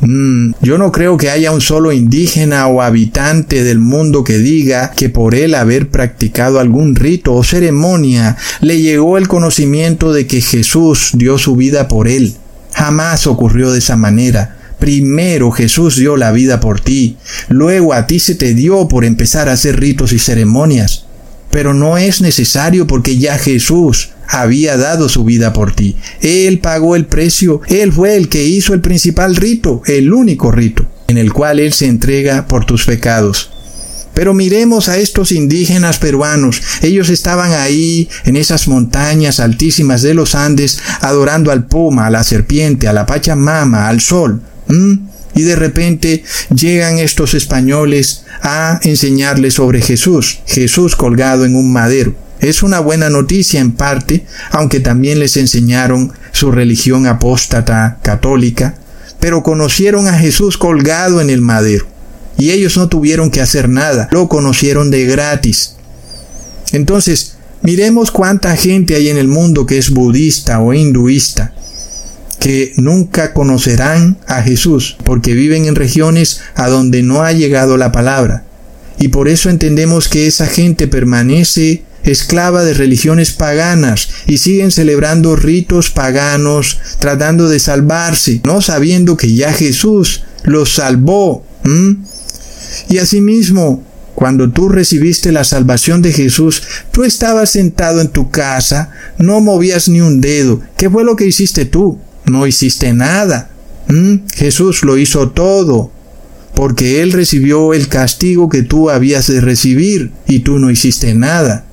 Mm, yo no creo que haya un solo indígena o habitante del mundo que diga que por él haber practicado algún rito o ceremonia le llegó el conocimiento de que Jesús dio su vida por él. Jamás ocurrió de esa manera. Primero Jesús dio la vida por ti, luego a ti se te dio por empezar a hacer ritos y ceremonias. Pero no es necesario porque ya Jesús había dado su vida por ti. Él pagó el precio, Él fue el que hizo el principal rito, el único rito, en el cual Él se entrega por tus pecados. Pero miremos a estos indígenas peruanos. Ellos estaban ahí, en esas montañas altísimas de los Andes, adorando al puma, a la serpiente, a la pachamama, al sol. Y de repente llegan estos españoles a enseñarles sobre Jesús, Jesús colgado en un madero. Es una buena noticia en parte, aunque también les enseñaron su religión apóstata católica, pero conocieron a Jesús colgado en el madero. Y ellos no tuvieron que hacer nada, lo conocieron de gratis. Entonces, Miremos cuánta gente hay en el mundo que es budista o hinduista, que nunca conocerán a Jesús porque viven en regiones a donde no ha llegado la palabra. Y por eso entendemos que esa gente permanece esclava de religiones paganas y siguen celebrando ritos paganos tratando de salvarse, no sabiendo que ya Jesús los salvó. Y asimismo, cuando tú recibiste la salvación de Jesús, tú estabas sentado en tu casa, no movías ni un dedo. ¿Qué fue lo que hiciste tú? No hiciste nada. Jesús lo hizo todo, porque Él recibió el castigo que tú habías de recibir y tú no hiciste nada.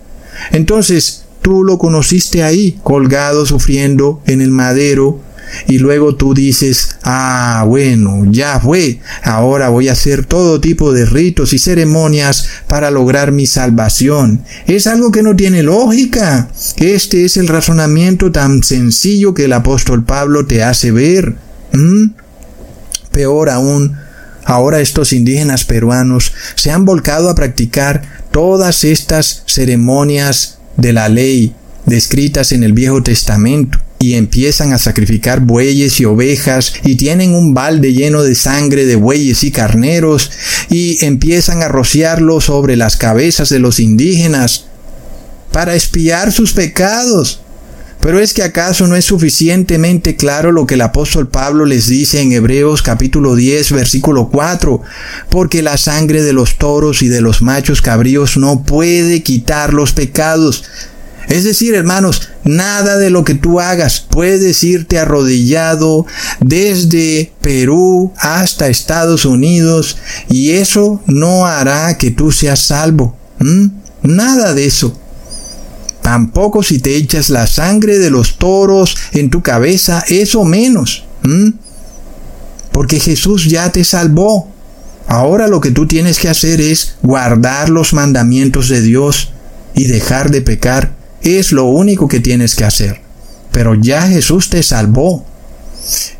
Entonces, tú lo conociste ahí, colgado, sufriendo en el madero, y luego tú dices, ah, bueno, ya fue, ahora voy a hacer todo tipo de ritos y ceremonias para lograr mi salvación. Es algo que no tiene lógica. Este es el razonamiento tan sencillo que el apóstol Pablo te hace ver. Peor aún, ahora estos indígenas peruanos se han volcado a practicar todas estas ceremonias de la ley descritas en el Viejo Testamento y empiezan a sacrificar bueyes y ovejas y tienen un balde lleno de sangre de bueyes y carneros y empiezan a rociarlo sobre las cabezas de los indígenas para espiar sus pecados. Pero es que acaso no es suficientemente claro lo que el apóstol Pablo les dice en Hebreos capítulo 10 versículo 4, porque la sangre de los toros y de los machos cabríos no puede quitar los pecados. Es decir, hermanos, nada de lo que tú hagas puedes irte arrodillado desde Perú hasta Estados Unidos y eso no hará que tú seas salvo. Nada de eso. Tampoco si te echas la sangre de los toros en tu cabeza, eso menos. Porque Jesús ya te salvó. Ahora lo que tú tienes que hacer es guardar los mandamientos de Dios y dejar de pecar. Es lo único que tienes que hacer. Pero ya Jesús te salvó.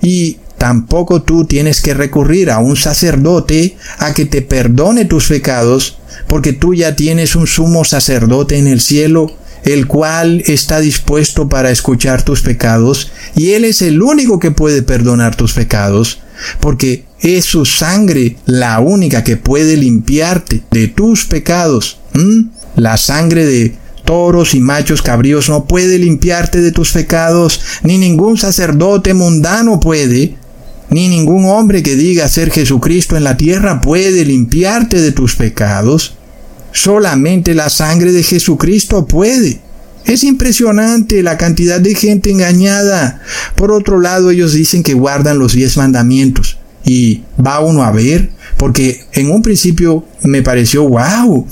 Y tampoco tú tienes que recurrir a un sacerdote a que te perdone tus pecados, porque tú ya tienes un sumo sacerdote en el cielo el cual está dispuesto para escuchar tus pecados, y Él es el único que puede perdonar tus pecados, porque es su sangre la única que puede limpiarte de tus pecados. La sangre de toros y machos cabríos no puede limpiarte de tus pecados, ni ningún sacerdote mundano puede, ni ningún hombre que diga ser Jesucristo en la tierra puede limpiarte de tus pecados. Solamente la sangre de Jesucristo puede. Es impresionante la cantidad de gente engañada. Por otro lado, ellos dicen que guardan los diez mandamientos. Y va uno a ver porque en un principio me pareció, wow,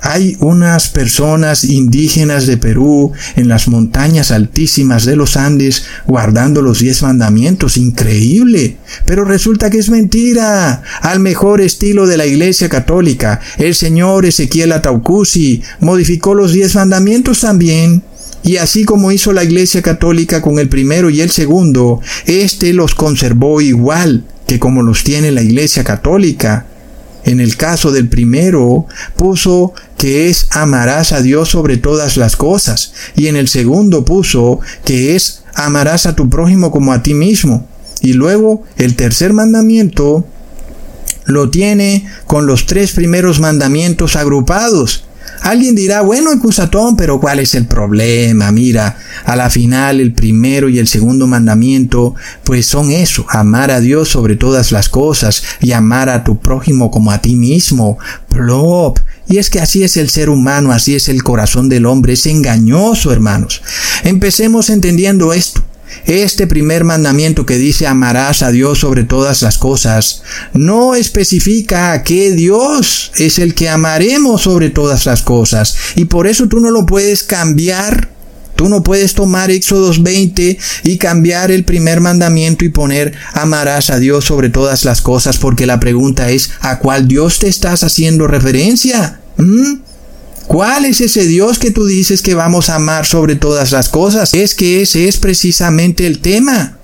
hay unas personas indígenas de Perú en las montañas altísimas de los Andes guardando los diez mandamientos, increíble. Pero resulta que es mentira, al mejor estilo de la Iglesia Católica. El señor Ezequiel Ataucusi modificó los diez mandamientos también. Y así como hizo la Iglesia Católica con el primero y el segundo, éste los conservó igual que como los tiene la Iglesia Católica. En el caso del primero, puso que es amarás a Dios sobre todas las cosas. Y en el segundo puso que es amarás a tu prójimo como a ti mismo. Y luego el tercer mandamiento lo tiene con los tres primeros mandamientos agrupados. Alguien dirá, bueno, Ecusatón, pero ¿cuál es el problema? Mira, a la final el primero y el segundo mandamiento, pues son eso, amar a Dios sobre todas las cosas y amar a tu prójimo como a ti mismo. Plop. Y es que así es el ser humano, así es el corazón del hombre, es engañoso, hermanos. Empecemos entendiendo esto. Este primer mandamiento que dice amarás a Dios sobre todas las cosas no especifica a qué Dios es el que amaremos sobre todas las cosas y por eso tú no lo puedes cambiar. Tú no puedes tomar Éxodo 20 y cambiar el primer mandamiento y poner amarás a Dios sobre todas las cosas porque la pregunta es ¿a cuál Dios te estás haciendo referencia? ¿Mm? ¿Cuál es ese Dios que tú dices que vamos a amar sobre todas las cosas? Es que ese es precisamente el tema.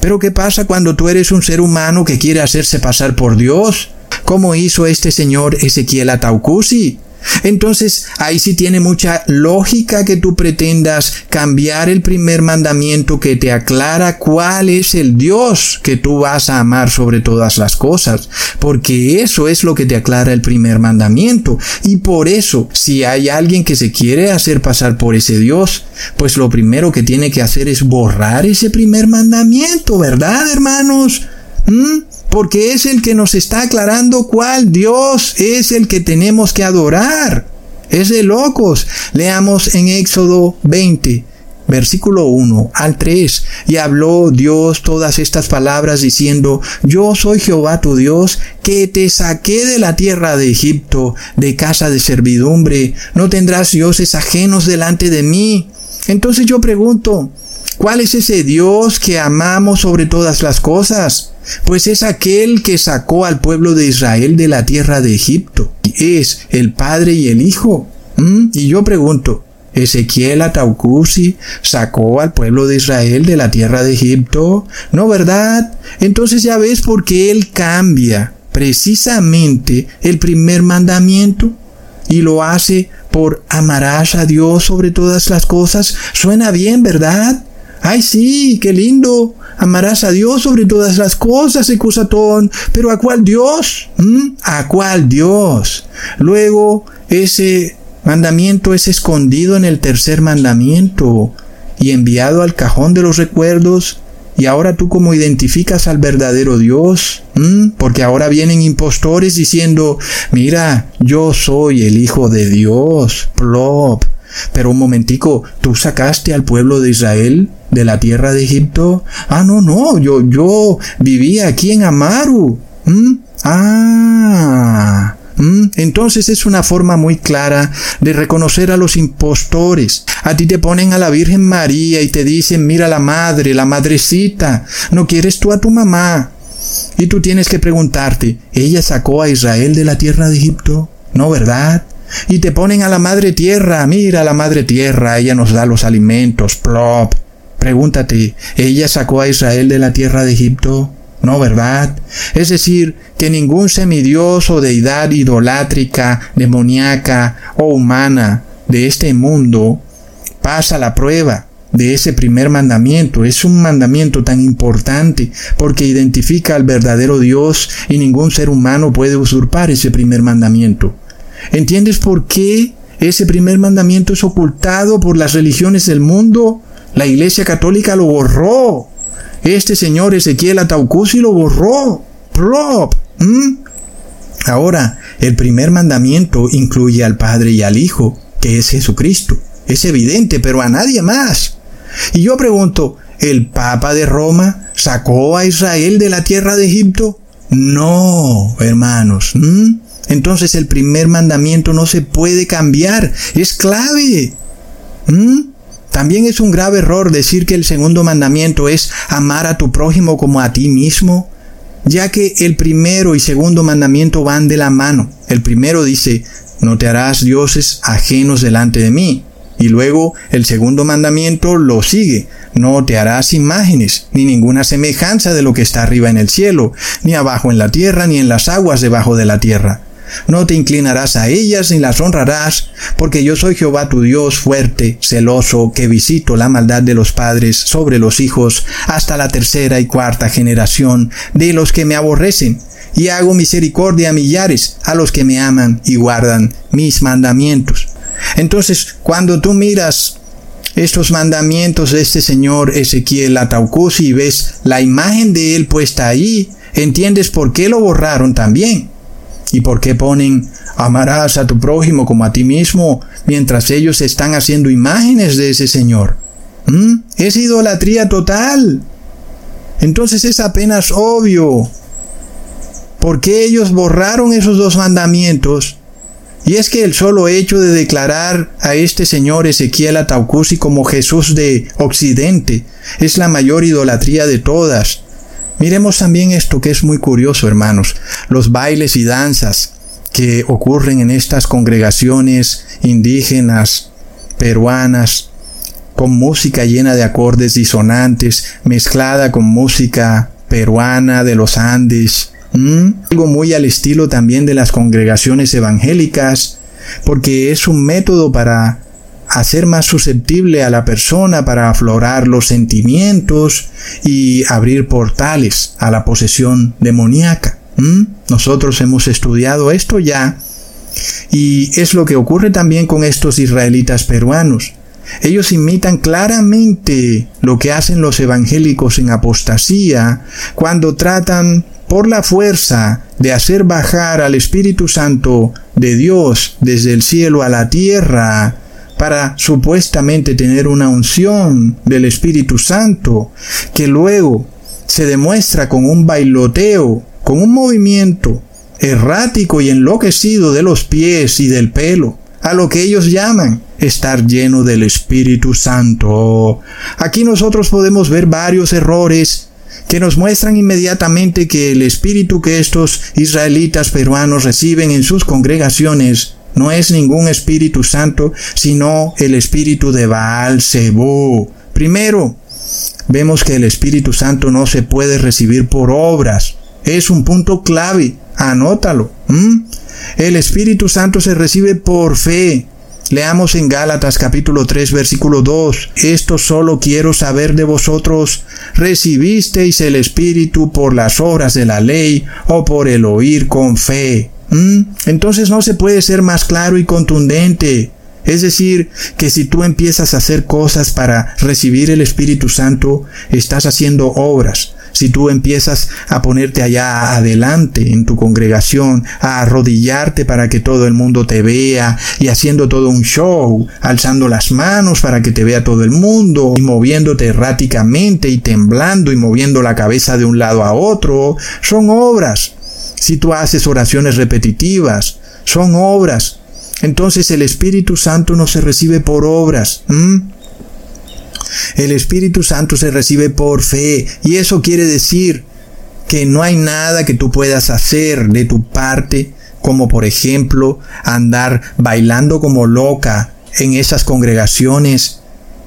Pero ¿qué pasa cuando tú eres un ser humano que quiere hacerse pasar por Dios? ¿Cómo hizo este señor Ezequiel Ataucusi? Entonces, ahí sí tiene mucha lógica que tú pretendas cambiar el primer mandamiento que te aclara cuál es el Dios que tú vas a amar sobre todas las cosas, porque eso es lo que te aclara el primer mandamiento. Y por eso, si hay alguien que se quiere hacer pasar por ese Dios, pues lo primero que tiene que hacer es borrar ese primer mandamiento, ¿verdad, hermanos? ¿Mm? porque es el que nos está aclarando cuál Dios es el que tenemos que adorar. Es de locos. Leamos en Éxodo 20, versículo 1 al 3. Y habló Dios todas estas palabras diciendo, Yo soy Jehová tu Dios, que te saqué de la tierra de Egipto, de casa de servidumbre. No tendrás dioses ajenos delante de mí. Entonces yo pregunto, ¿cuál es ese Dios que amamos sobre todas las cosas? Pues es aquel que sacó al pueblo de Israel de la tierra de Egipto. Es el Padre y el Hijo. ¿Mm? Y yo pregunto, ¿Ezequiel Ataucusi sacó al pueblo de Israel de la tierra de Egipto? ¿No, verdad? Entonces ya ves por qué él cambia precisamente el primer mandamiento y lo hace por amarás a Dios sobre todas las cosas. Suena bien, ¿verdad? Ay, sí, qué lindo. Amarás a Dios sobre todas las cosas, Ecusatón. Pero ¿a cuál Dios? ¿Mm? ¿A cuál Dios? Luego, ese mandamiento es escondido en el tercer mandamiento y enviado al cajón de los recuerdos. Y ahora tú cómo identificas al verdadero Dios? ¿Mm? Porque ahora vienen impostores diciendo, mira, yo soy el Hijo de Dios. Plop. Pero un momentico, ¿tú sacaste al pueblo de Israel de la tierra de Egipto? Ah, no, no, yo, yo vivía aquí en Amaru. ¿Mm? Ah. ¿Mm? Entonces es una forma muy clara de reconocer a los impostores. A ti te ponen a la Virgen María y te dicen, mira la madre, la madrecita, ¿no quieres tú a tu mamá? Y tú tienes que preguntarte, ¿ella sacó a Israel de la tierra de Egipto? ¿No, verdad? Y te ponen a la madre tierra. Mira la madre tierra, ella nos da los alimentos, plop. Pregúntate, ¿ella sacó a Israel de la tierra de Egipto? No, ¿verdad? Es decir, que ningún semidios o deidad idolátrica, demoníaca o humana de este mundo pasa la prueba de ese primer mandamiento. Es un mandamiento tan importante porque identifica al verdadero Dios y ningún ser humano puede usurpar ese primer mandamiento. ¿Entiendes por qué ese primer mandamiento es ocultado por las religiones del mundo? La Iglesia Católica lo borró. Este señor Ezequiel Ataucusi lo borró. Prop. Ahora, el primer mandamiento incluye al Padre y al Hijo, que es Jesucristo. Es evidente, pero a nadie más. Y yo pregunto, ¿el Papa de Roma sacó a Israel de la tierra de Egipto? No, hermanos. Entonces el primer mandamiento no se puede cambiar, es clave. ¿Mm? También es un grave error decir que el segundo mandamiento es amar a tu prójimo como a ti mismo, ya que el primero y segundo mandamiento van de la mano. El primero dice, no te harás dioses ajenos delante de mí. Y luego el segundo mandamiento lo sigue, no te harás imágenes, ni ninguna semejanza de lo que está arriba en el cielo, ni abajo en la tierra, ni en las aguas debajo de la tierra. No te inclinarás a ellas ni las honrarás, porque yo soy Jehová tu Dios fuerte, celoso, que visito la maldad de los padres sobre los hijos hasta la tercera y cuarta generación de los que me aborrecen, y hago misericordia a millares, a los que me aman y guardan mis mandamientos. Entonces, cuando tú miras estos mandamientos de este señor Ezequiel Ataucusi y ves la imagen de él puesta ahí, entiendes por qué lo borraron también. ¿Y por qué ponen amarás a tu prójimo como a ti mismo mientras ellos están haciendo imágenes de ese Señor? ¿Mm? Es idolatría total. Entonces es apenas obvio. ¿Por qué ellos borraron esos dos mandamientos? Y es que el solo hecho de declarar a este señor Ezequiel Ataucusi como Jesús de Occidente es la mayor idolatría de todas. Miremos también esto que es muy curioso, hermanos, los bailes y danzas que ocurren en estas congregaciones indígenas, peruanas, con música llena de acordes disonantes, mezclada con música peruana de los Andes, algo muy al estilo también de las congregaciones evangélicas, porque es un método para hacer más susceptible a la persona para aflorar los sentimientos y abrir portales a la posesión demoníaca. Nosotros hemos estudiado esto ya y es lo que ocurre también con estos israelitas peruanos. Ellos imitan claramente lo que hacen los evangélicos en apostasía cuando tratan por la fuerza de hacer bajar al Espíritu Santo de Dios desde el cielo a la tierra para supuestamente tener una unción del Espíritu Santo, que luego se demuestra con un bailoteo, con un movimiento errático y enloquecido de los pies y del pelo, a lo que ellos llaman estar lleno del Espíritu Santo. Aquí nosotros podemos ver varios errores que nos muestran inmediatamente que el espíritu que estos israelitas peruanos reciben en sus congregaciones no es ningún Espíritu Santo, sino el Espíritu de Baal Zebú. Primero, vemos que el Espíritu Santo no se puede recibir por obras. Es un punto clave. Anótalo. El Espíritu Santo se recibe por fe. Leamos en Gálatas capítulo 3 versículo 2. Esto solo quiero saber de vosotros. ¿Recibisteis el Espíritu por las obras de la ley o por el oír con fe? ¿Mm? Entonces no se puede ser más claro y contundente. Es decir, que si tú empiezas a hacer cosas para recibir el Espíritu Santo, estás haciendo obras. Si tú empiezas a ponerte allá adelante en tu congregación, a arrodillarte para que todo el mundo te vea y haciendo todo un show, alzando las manos para que te vea todo el mundo y moviéndote erráticamente y temblando y moviendo la cabeza de un lado a otro, son obras si tú haces oraciones repetitivas, son obras. Entonces el Espíritu Santo no se recibe por obras. El Espíritu Santo se recibe por fe. Y eso quiere decir que no hay nada que tú puedas hacer de tu parte, como por ejemplo andar bailando como loca en esas congregaciones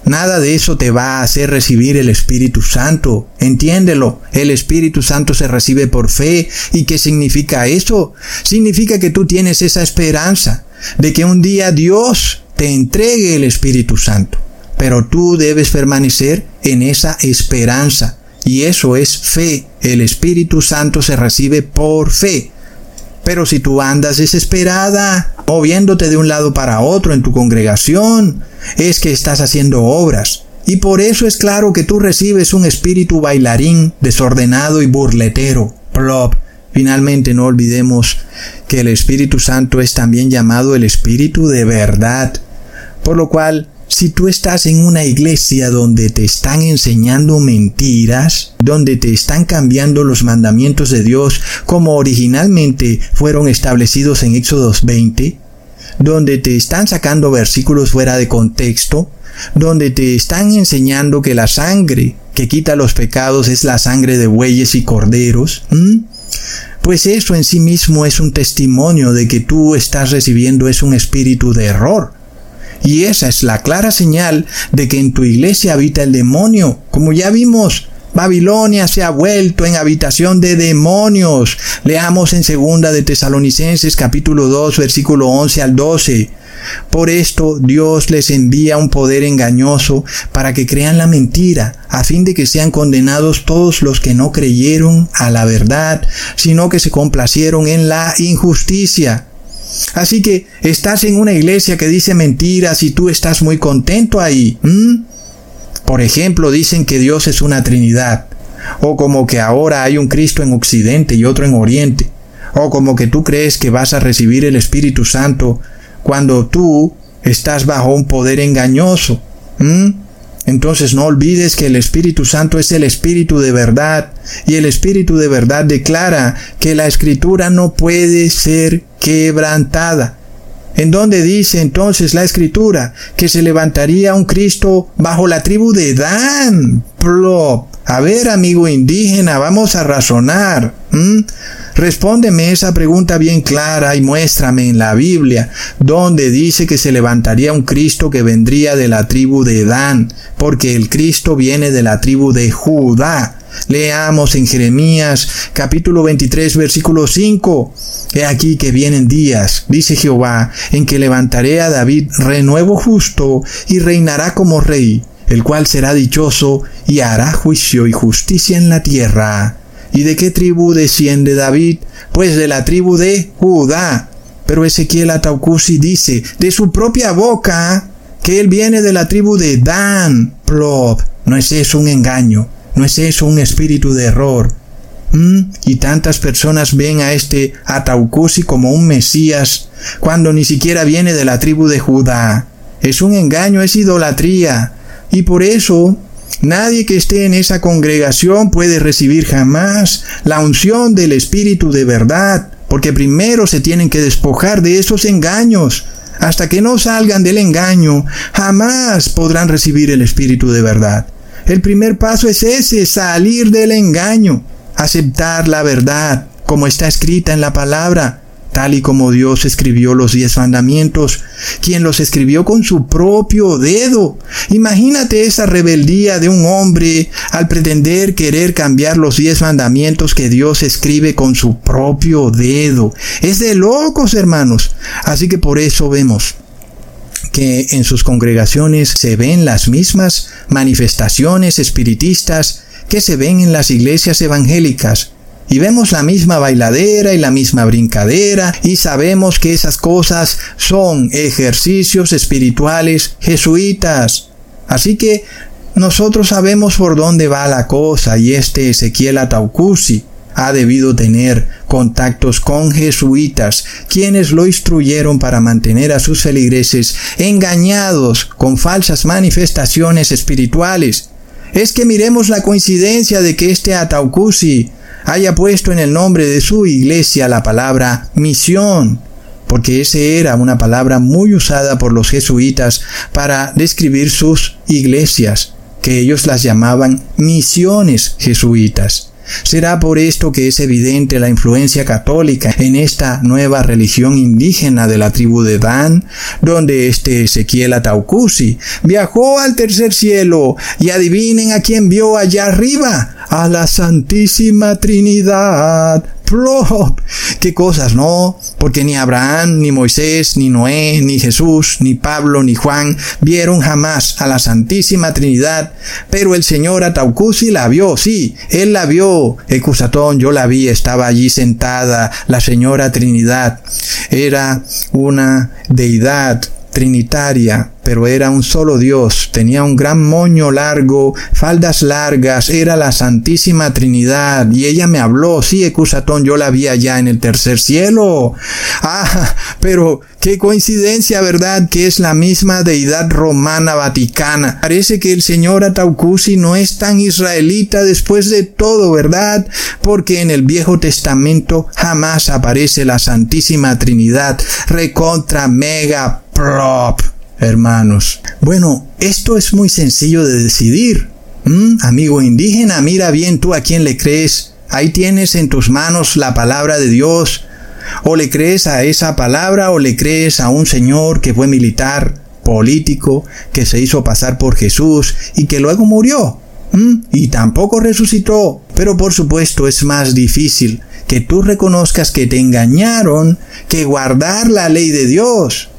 Nada de eso te va a hacer recibir el Espíritu Santo. Entiéndelo. El Espíritu Santo se recibe por fe. ¿Y qué significa eso? Significa que tú tienes esa esperanza de que un día Dios te entregue el Espíritu Santo. Pero tú debes permanecer en esa esperanza. Y eso es fe. El Espíritu Santo se recibe por fe. Pero si tú andas desesperada, moviéndote de un lado para otro en tu congregación, es que estás haciendo obras. Y por eso es claro que tú recibes un espíritu bailarín, desordenado y burletero. Plop. Finalmente no olvidemos que el Espíritu Santo es también llamado el Espíritu de verdad. Por lo cual, si tú estás en una iglesia donde te están enseñando mentiras, donde te están cambiando los mandamientos de Dios como originalmente fueron establecidos en Éxodos 20, donde te están sacando versículos fuera de contexto, donde te están enseñando que la sangre que quita los pecados es la sangre de bueyes y corderos, pues eso en sí mismo es un testimonio de que tú estás recibiendo es un espíritu de error. Y esa es la clara señal de que en tu iglesia habita el demonio, como ya vimos. Babilonia se ha vuelto en habitación de demonios. Leamos en segunda de Tesalonicenses capítulo 2 versículo 11 al 12. Por esto Dios les envía un poder engañoso para que crean la mentira, a fin de que sean condenados todos los que no creyeron a la verdad, sino que se complacieron en la injusticia. Así que estás en una iglesia que dice mentiras y tú estás muy contento ahí. Por ejemplo, dicen que Dios es una Trinidad. O como que ahora hay un Cristo en Occidente y otro en Oriente. O como que tú crees que vas a recibir el Espíritu Santo cuando tú estás bajo un poder engañoso. Entonces no olvides que el Espíritu Santo es el Espíritu de verdad y el Espíritu de verdad declara que la Escritura no puede ser quebrantada. En donde dice entonces la escritura que se levantaría un Cristo bajo la tribu de Dan. Plop. A ver, amigo indígena, vamos a razonar. Respóndeme esa pregunta bien clara y muéstrame en la Biblia donde dice que se levantaría un Cristo que vendría de la tribu de Dan, porque el Cristo viene de la tribu de Judá. Leamos en Jeremías capítulo 23 versículo 5. He aquí que vienen días, dice Jehová, en que levantaré a David renuevo justo y reinará como rey, el cual será dichoso y hará juicio y justicia en la tierra. ¿Y de qué tribu desciende David? Pues de la tribu de Judá. Pero Ezequiel Ataucusi dice, de su propia boca, que él viene de la tribu de Dan. Plop. No es eso un engaño. No es eso un espíritu de error. ¿Mm? Y tantas personas ven a este Ataucusi como un Mesías, cuando ni siquiera viene de la tribu de Judá. Es un engaño, es idolatría. Y por eso Nadie que esté en esa congregación puede recibir jamás la unción del Espíritu de verdad, porque primero se tienen que despojar de esos engaños. Hasta que no salgan del engaño, jamás podrán recibir el Espíritu de verdad. El primer paso es ese, salir del engaño, aceptar la verdad, como está escrita en la palabra, tal y como Dios escribió los diez mandamientos, quien los escribió con su propio dedo. Imagínate esa rebeldía de un hombre al pretender querer cambiar los diez mandamientos que Dios escribe con su propio dedo. Es de locos, hermanos. Así que por eso vemos que en sus congregaciones se ven las mismas manifestaciones espiritistas que se ven en las iglesias evangélicas y vemos la misma bailadera y la misma brincadera y sabemos que esas cosas son ejercicios espirituales jesuitas. Así que nosotros sabemos por dónde va la cosa y este Ezequiel Ataucusi ha debido tener contactos con jesuitas, quienes lo instruyeron para mantener a sus feligreses engañados con falsas manifestaciones espirituales. Es que miremos la coincidencia de que este Ataucusi haya puesto en el nombre de su iglesia la palabra misión, porque ese era una palabra muy usada por los jesuitas para describir sus iglesias, que ellos las llamaban misiones jesuitas. Será por esto que es evidente la influencia católica en esta nueva religión indígena de la tribu de Dan, donde este Ezequiel Ataucusi viajó al tercer cielo y adivinen a quién vio allá arriba, a la Santísima Trinidad. ¿Qué cosas, no? Porque ni Abraham, ni Moisés, ni Noé, ni Jesús, ni Pablo, ni Juan vieron jamás a la Santísima Trinidad, pero el Señor Ataucusi la vio, sí, él la vio. Ecusatón, yo la vi, estaba allí sentada, la Señora Trinidad. Era una deidad trinitaria, pero era un solo Dios, tenía un gran moño largo, faldas largas, era la Santísima Trinidad, y ella me habló, sí, Ecusatón, yo la vi allá en el tercer cielo. Ah, pero qué coincidencia, ¿verdad? Que es la misma deidad romana vaticana. Parece que el señor Ataucusi no es tan israelita después de todo, ¿verdad? Porque en el Viejo Testamento jamás aparece la Santísima Trinidad, recontra mega prop hermanos. Bueno, esto es muy sencillo de decidir. ¿Mm? Amigo indígena, mira bien tú a quién le crees. Ahí tienes en tus manos la palabra de Dios. O le crees a esa palabra o le crees a un señor que fue militar, político, que se hizo pasar por Jesús y que luego murió. ¿Mm? Y tampoco resucitó. Pero por supuesto es más difícil que tú reconozcas que te engañaron que guardar la ley de Dios.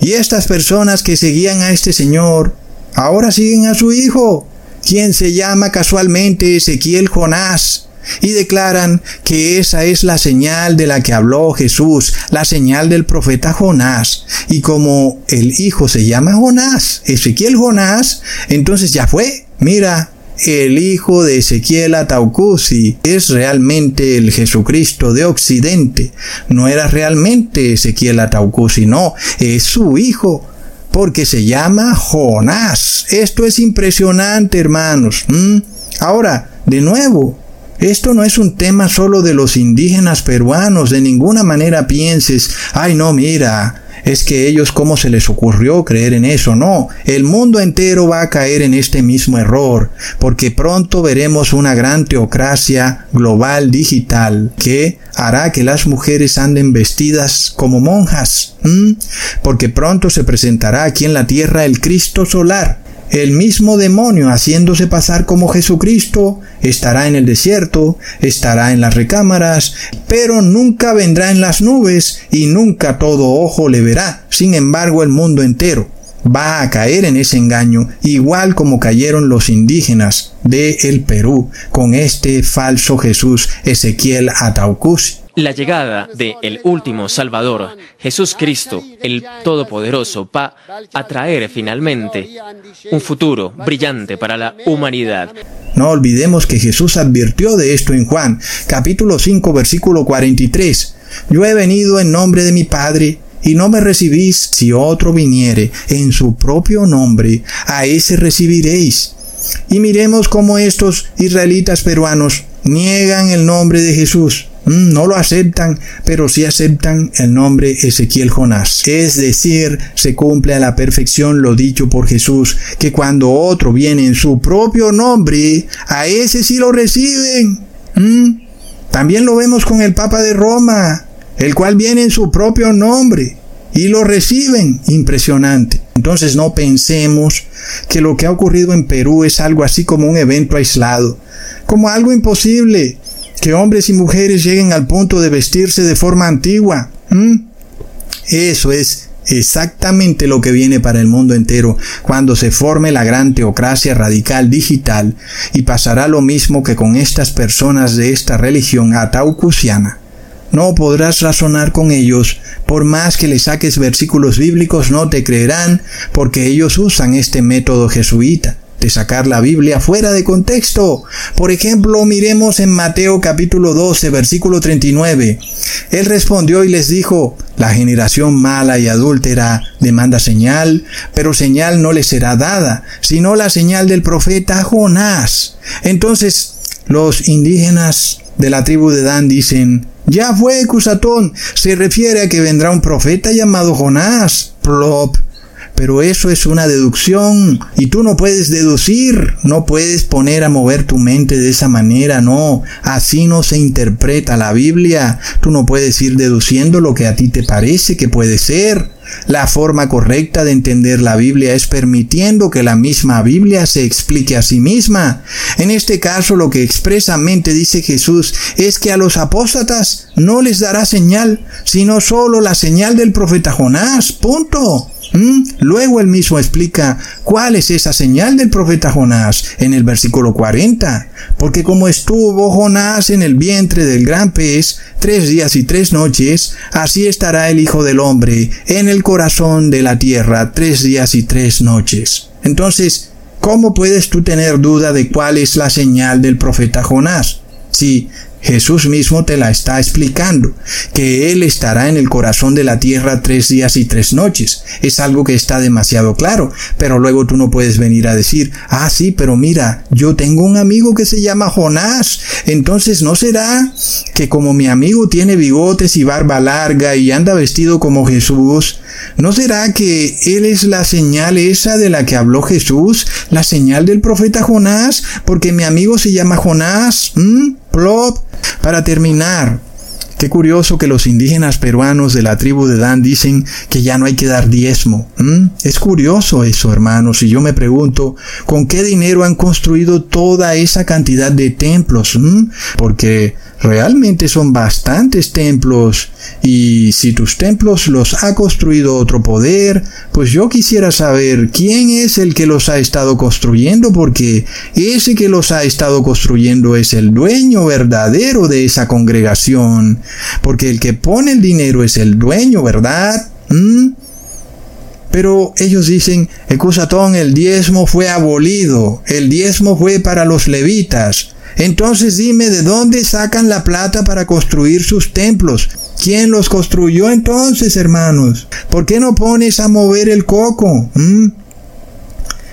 Y estas personas que seguían a este Señor, ahora siguen a su Hijo, quien se llama casualmente Ezequiel Jonás, y declaran que esa es la señal de la que habló Jesús, la señal del profeta Jonás. Y como el hijo se llama Jonás, Ezequiel Jonás, entonces ya fue. Mira, el hijo de Ezequiel Ataucusi es realmente el Jesucristo de Occidente. No era realmente Ezequiel Ataucusi, no, es su hijo, porque se llama Jonás. Esto es impresionante, hermanos. Ahora, de nuevo, esto no es un tema solo de los indígenas peruanos, de ninguna manera pienses, ay no, mira, es que ellos cómo se les ocurrió creer en eso. No, el mundo entero va a caer en este mismo error, porque pronto veremos una gran teocracia global digital que hará que las mujeres anden vestidas como monjas, porque pronto se presentará aquí en la tierra el Cristo solar el mismo demonio haciéndose pasar como Jesucristo estará en el desierto, estará en las recámaras, pero nunca vendrá en las nubes y nunca todo ojo le verá. Sin embargo, el mundo entero va a caer en ese engaño, igual como cayeron los indígenas de el Perú con este falso Jesús Ezequiel Ataucusi. La llegada de el último Salvador, Jesús Cristo, el Todopoderoso, va a traer finalmente un futuro brillante para la humanidad. No olvidemos que Jesús advirtió de esto en Juan, capítulo 5, versículo 43. Yo he venido en nombre de mi Padre, y no me recibís si otro viniere en su propio nombre, a ese recibiréis. Y miremos cómo estos israelitas peruanos niegan el nombre de Jesús. Mm, no lo aceptan, pero sí aceptan el nombre Ezequiel Jonás. Es decir, se cumple a la perfección lo dicho por Jesús, que cuando otro viene en su propio nombre, a ese sí lo reciben. Mm, también lo vemos con el Papa de Roma, el cual viene en su propio nombre y lo reciben. Impresionante. Entonces no pensemos que lo que ha ocurrido en Perú es algo así como un evento aislado, como algo imposible que hombres y mujeres lleguen al punto de vestirse de forma antigua. Eso es exactamente lo que viene para el mundo entero cuando se forme la gran teocracia radical digital y pasará lo mismo que con estas personas de esta religión ataucusiana. No podrás razonar con ellos, por más que les saques versículos bíblicos no te creerán, porque ellos usan este método jesuita de sacar la Biblia fuera de contexto. Por ejemplo, miremos en Mateo capítulo 12, versículo 39. Él respondió y les dijo, la generación mala y adúltera demanda señal, pero señal no le será dada, sino la señal del profeta Jonás. Entonces, los indígenas de la tribu de Dan dicen, ya fue Cusatón, se refiere a que vendrá un profeta llamado Jonás. Plop pero eso es una deducción y tú no puedes deducir, no puedes poner a mover tu mente de esa manera, no, así no se interpreta la Biblia, tú no puedes ir deduciendo lo que a ti te parece que puede ser. La forma correcta de entender la Biblia es permitiendo que la misma Biblia se explique a sí misma. En este caso lo que expresamente dice Jesús es que a los apóstatas no les dará señal, sino solo la señal del profeta Jonás. Punto. ¿Mm? Luego él mismo explica cuál es esa señal del profeta Jonás en el versículo 40. Porque como estuvo Jonás en el vientre del gran pez tres días y tres noches, así estará el Hijo del Hombre en el corazón de la tierra tres días y tres noches. Entonces, ¿cómo puedes tú tener duda de cuál es la señal del profeta Jonás? Si Jesús mismo te la está explicando, que Él estará en el corazón de la tierra tres días y tres noches. Es algo que está demasiado claro, pero luego tú no puedes venir a decir, ah, sí, pero mira, yo tengo un amigo que se llama Jonás, entonces no será que como mi amigo tiene bigotes y barba larga y anda vestido como Jesús, ¿no será que Él es la señal esa de la que habló Jesús, la señal del profeta Jonás, porque mi amigo se llama Jonás? Plop. Para terminar, Qué curioso que los indígenas peruanos de la tribu de Dan dicen que ya no hay que dar diezmo. Es curioso eso, hermanos, y yo me pregunto, ¿con qué dinero han construido toda esa cantidad de templos? Porque realmente son bastantes templos y si tus templos los ha construido otro poder, pues yo quisiera saber quién es el que los ha estado construyendo porque ese que los ha estado construyendo es el dueño verdadero de esa congregación, porque el que pone el dinero es el dueño, ¿verdad? ¿Mm? Pero ellos dicen, Ecusatón, el diezmo fue abolido, el diezmo fue para los levitas. Entonces dime de dónde sacan la plata para construir sus templos. ¿Quién los construyó entonces, hermanos? ¿Por qué no pones a mover el coco? ¿Mm?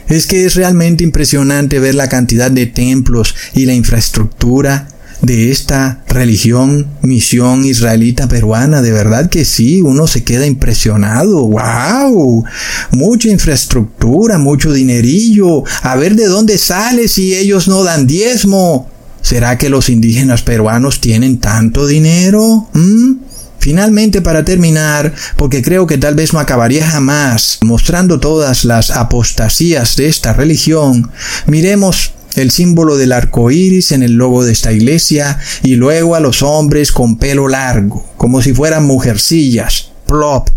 Es que es realmente impresionante ver la cantidad de templos y la infraestructura de esta religión, misión israelita peruana. De verdad que sí, uno se queda impresionado. ¡Wow! Mucha infraestructura, mucho dinerillo. A ver de dónde sale si ellos no dan diezmo. ¿Será que los indígenas peruanos tienen tanto dinero? ¿Mm? Finalmente, para terminar, porque creo que tal vez no acabaría jamás mostrando todas las apostasías de esta religión, miremos el símbolo del arco iris en el logo de esta iglesia y luego a los hombres con pelo largo, como si fueran mujercillas. Plop.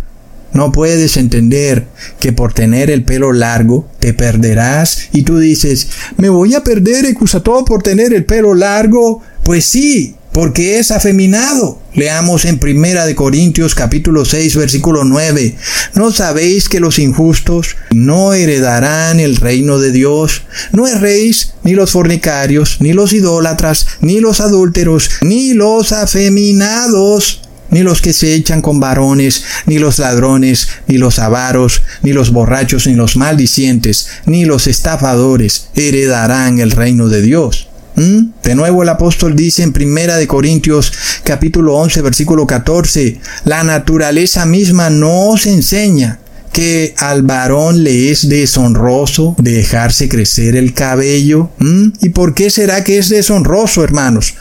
No puedes entender que por tener el pelo largo te perderás y tú dices, me voy a perder, todo por tener el pelo largo. Pues sí, porque es afeminado. Leamos en Primera de Corintios capítulo 6 versículo 9. ¿No sabéis que los injustos no heredarán el reino de Dios? No erréis ni los fornicarios, ni los idólatras, ni los adúlteros, ni los afeminados, ni los que se echan con varones, ni los ladrones, ni los avaros, ni los borrachos, ni los maldicientes, ni los estafadores heredarán el reino de Dios. ¿Mm? De nuevo el apóstol dice en Primera de Corintios capítulo 11 versículo 14, la naturaleza misma nos enseña que al varón le es deshonroso dejarse crecer el cabello. ¿Mm? ¿Y por qué será que es deshonroso, hermanos?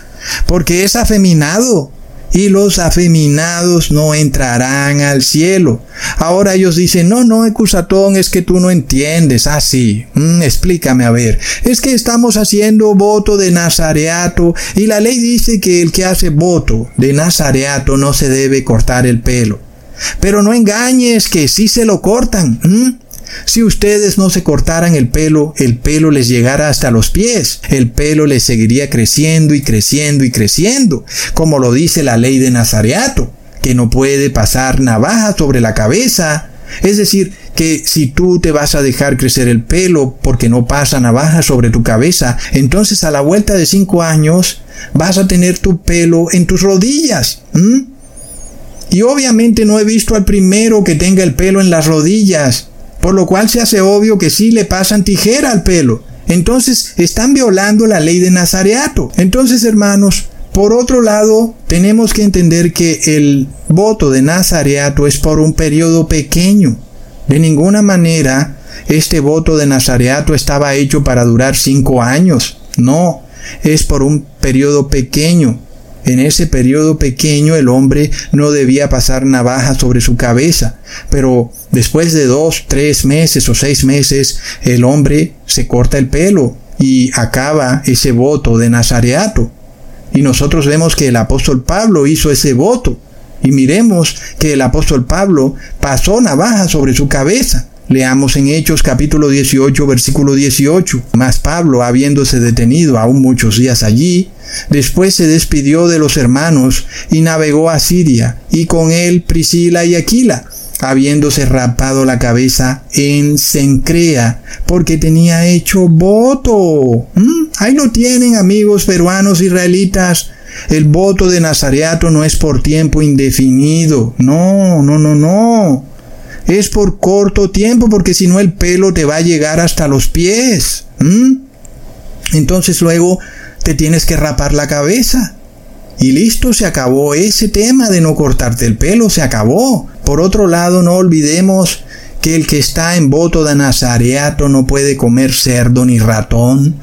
Porque es afeminado y los afeminados no entrarán al cielo. Ahora ellos dicen, no, no, Ecusatón, es que tú no entiendes. Ah, sí, mm, explícame a ver. Es que estamos haciendo voto de nazareato y la ley dice que el que hace voto de nazareato no se debe cortar el pelo. Pero no engañes que sí se lo cortan. Si ustedes no se cortaran el pelo, el pelo les llegara hasta los pies. El pelo les seguiría creciendo y creciendo y creciendo, como lo dice la ley de Nazareato, que no puede pasar navaja sobre la cabeza. Es decir, que si tú te vas a dejar crecer el pelo porque no pasa navaja sobre tu cabeza, entonces a la vuelta de cinco años vas a tener tu pelo en tus rodillas. Y obviamente no he visto al primero que tenga el pelo en las rodillas por lo cual se hace obvio que sí le pasan tijera al pelo. Entonces están violando la ley de Nazareato. Entonces, hermanos, por otro lado, tenemos que entender que el voto de Nazareato es por un periodo pequeño. De ninguna manera este voto de Nazareato estaba hecho para durar cinco años. No, es por un periodo pequeño. En ese periodo pequeño el hombre no debía pasar navaja sobre su cabeza, pero después de dos, tres meses o seis meses el hombre se corta el pelo y acaba ese voto de nazareato. Y nosotros vemos que el apóstol Pablo hizo ese voto. Y miremos que el apóstol Pablo pasó navaja sobre su cabeza. Leamos en Hechos capítulo 18, versículo 18. Mas Pablo, habiéndose detenido aún muchos días allí, después se despidió de los hermanos y navegó a Siria, y con él Priscila y Aquila, habiéndose rapado la cabeza en Sencrea, porque tenía hecho voto. ¿Mm? Ahí lo tienen amigos peruanos israelitas. El voto de Nazareato no es por tiempo indefinido. No, no, no, no es por corto tiempo, porque si no el pelo te va a llegar hasta los pies. Entonces luego te tienes que rapar la cabeza. Y listo, se acabó ese tema de no cortarte el pelo, se acabó. Por otro lado, no olvidemos que el que está en voto de Nazareato no puede comer cerdo ni ratón.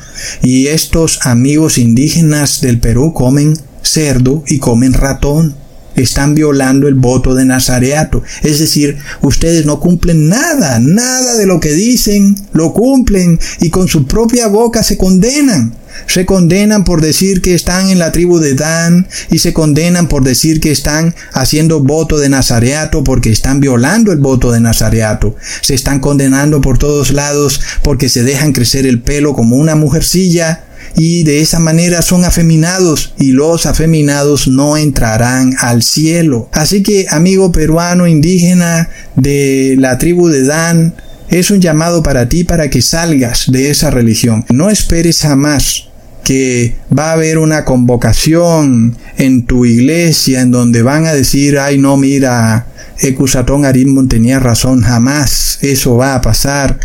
Y estos amigos indígenas del Perú comen cerdo y comen ratón están violando el voto de Nazareato. Es decir, ustedes no cumplen nada, nada de lo que dicen, lo cumplen y con su propia boca se condenan. Se condenan por decir que están en la tribu de Dan y se condenan por decir que están haciendo voto de Nazareato porque están violando el voto de Nazareato. Se están condenando por todos lados porque se dejan crecer el pelo como una mujercilla y de esa manera son afeminados y los afeminados no entrarán al cielo. Así que amigo peruano indígena de la tribu de Dan, es un llamado para ti para que salgas de esa religión. No esperes jamás que va a haber una convocación en tu iglesia en donde van a decir, ay no, mira, Ecusatón Arimon tenía razón, jamás eso va a pasar,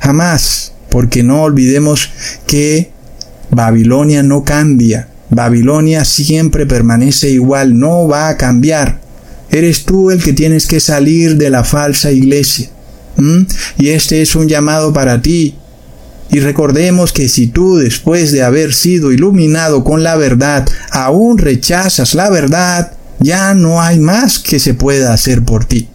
jamás, porque no olvidemos que Babilonia no cambia. Babilonia siempre permanece igual, no va a cambiar. Eres tú el que tienes que salir de la falsa iglesia. Y este es un llamado para ti. Y recordemos que si tú después de haber sido iluminado con la verdad aún rechazas la verdad, Ya no hay más que se pueda hacer por ti.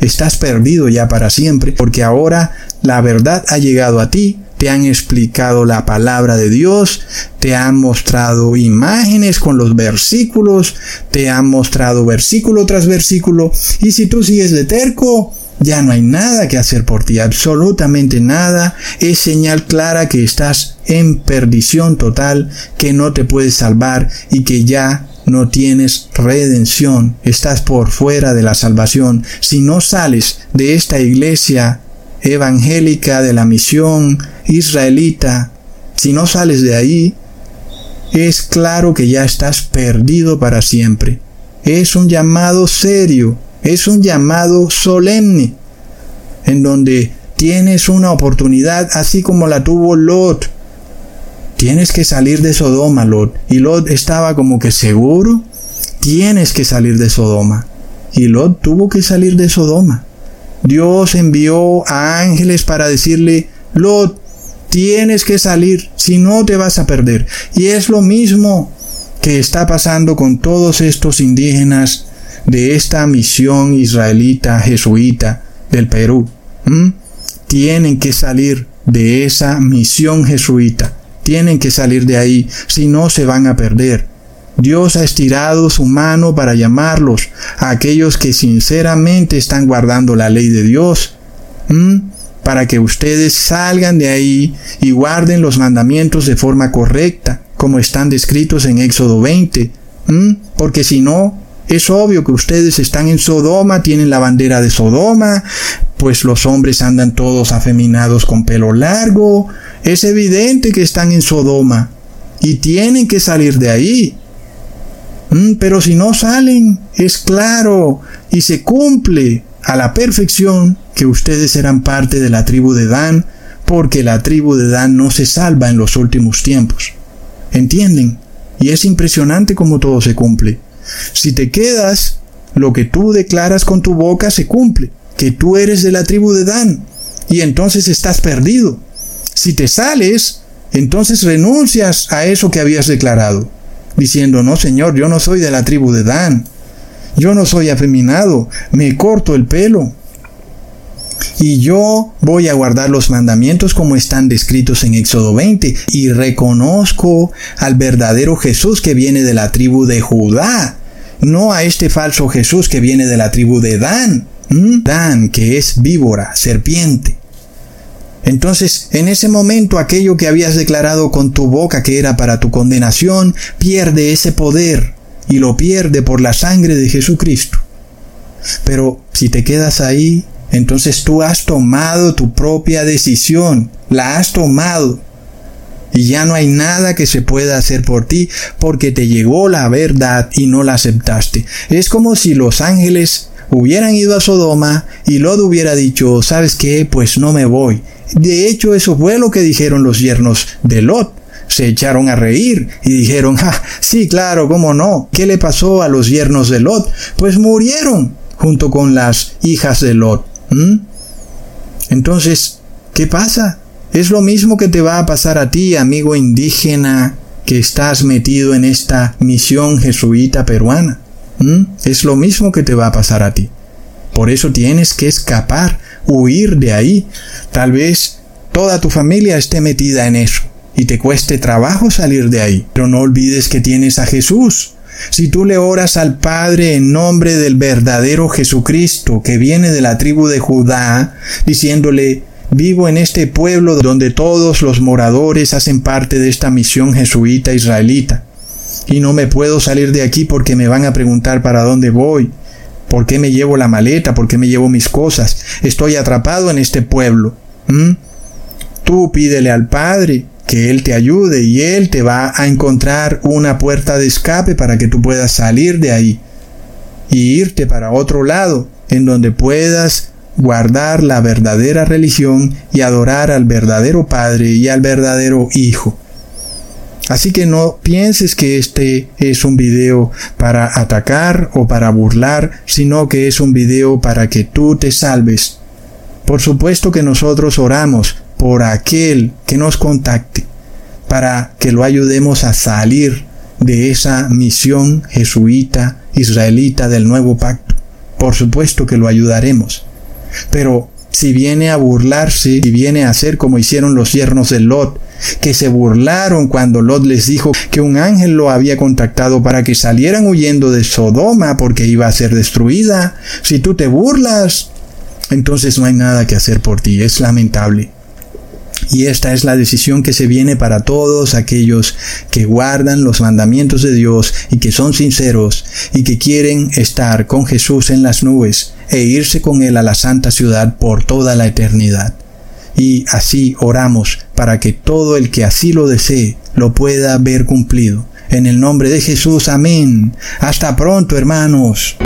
Estás perdido ya para siempre, porque ahora la verdad ha llegado a ti, te han explicado la palabra de Dios, te han mostrado imágenes con los versículos, te han mostrado versículo tras versículo, y si tú sigues de terco, ya no hay nada que hacer por ti, absolutamente nada. Es señal clara que estás en perdición total, que no te puedes salvar y que ya no tienes redención. Estás por fuera de la salvación. Si no sales de esta iglesia evangélica de la misión israelita, si no sales de ahí, es claro que ya estás perdido para siempre. Es un llamado serio es un llamado solemne, en donde tienes una oportunidad así como la tuvo Lot. Tienes que salir de Sodoma, Lot. Y Lot estaba como que seguro, tienes que salir de Sodoma. Y Lot tuvo que salir de Sodoma. Dios envió a ángeles para decirle, Lot, tienes que salir, si no te vas a perder. Y es lo mismo que está pasando con todos estos indígenas de esta misión israelita jesuita del Perú. Tienen que salir de esa misión jesuita. Tienen que salir de ahí, si no se van a perder. Dios ha estirado su mano para llamarlos a aquellos que sinceramente están guardando la ley de Dios, para que ustedes salgan de ahí y guarden los mandamientos de forma correcta, como están descritos en Éxodo 20, porque si no, es obvio que ustedes están en Sodoma, tienen la bandera de Sodoma, pues los hombres andan todos afeminados con pelo largo. Es evidente que están en Sodoma y tienen que salir de ahí. Mm, pero si no salen, es claro y se cumple a la perfección que ustedes serán parte de la tribu de Dan, porque la tribu de Dan no se salva en los últimos tiempos. ¿Entienden? Y es impresionante cómo todo se cumple. Si te quedas, lo que tú declaras con tu boca se cumple, que tú eres de la tribu de Dan, y entonces estás perdido. Si te sales, entonces renuncias a eso que habías declarado, diciendo, no Señor, yo no soy de la tribu de Dan, yo no soy afeminado, me corto el pelo, y yo voy a guardar los mandamientos como están descritos en Éxodo 20 y reconozco al verdadero Jesús que viene de la tribu de Judá, no a este falso Jesús que viene de la tribu de Dan. Dan, que es víbora, serpiente. Entonces, en ese momento aquello que habías declarado con tu boca que era para tu condenación, pierde ese poder y lo pierde por la sangre de Jesucristo. Pero si te quedas ahí, entonces tú has tomado tu propia decisión, la has tomado. Y ya no hay nada que se pueda hacer por ti porque te llegó la verdad y no la aceptaste. Es como si los ángeles hubieran ido a Sodoma y Lot hubiera dicho, ¿sabes qué? Pues no me voy. De hecho, eso fue lo que dijeron los yernos de Lot. Se echaron a reír y dijeron, ah, sí, claro, cómo no. ¿Qué le pasó a los yernos de Lot? Pues murieron junto con las hijas de Lot. ¿Mm? Entonces, ¿qué pasa? Es lo mismo que te va a pasar a ti, amigo indígena, que estás metido en esta misión jesuita peruana. ¿Mm? Es lo mismo que te va a pasar a ti. Por eso tienes que escapar, huir de ahí. Tal vez toda tu familia esté metida en eso y te cueste trabajo salir de ahí. Pero no olvides que tienes a Jesús si tú le oras al Padre en nombre del verdadero Jesucristo que viene de la tribu de Judá, diciéndole, vivo en este pueblo donde todos los moradores hacen parte de esta misión jesuita israelita, y no me puedo salir de aquí porque me van a preguntar para dónde voy, por qué me llevo la maleta, por qué me llevo mis cosas, estoy atrapado en este pueblo. Tú pídele al Padre que Él te ayude y Él te va a encontrar una puerta de escape para que tú puedas salir de ahí y irte para otro lado en donde puedas guardar la verdadera religión y adorar al verdadero Padre y al verdadero Hijo. Así que no pienses que este es un video para atacar o para burlar, sino que es un video para que tú te salves. Por supuesto que nosotros oramos por aquel que nos contacte para que lo ayudemos a salir de esa misión jesuita, israelita del nuevo pacto. Por supuesto que lo ayudaremos. Pero si viene a burlarse, si viene a hacer como hicieron los yernos de Lot, que se burlaron cuando Lot les dijo que un ángel lo había contactado para que salieran huyendo de Sodoma porque iba a ser destruida. Si tú te burlas, entonces no hay nada que hacer por ti. Es lamentable. Y esta es la decisión que se viene para todos aquellos que guardan los mandamientos de Dios y que son sinceros y que quieren estar con Jesús en las nubes e irse con Él a la santa ciudad por toda la eternidad. Y así oramos para que todo el que así lo desee lo pueda ver cumplido. En el nombre de Jesús, amén. Hasta pronto, hermanos.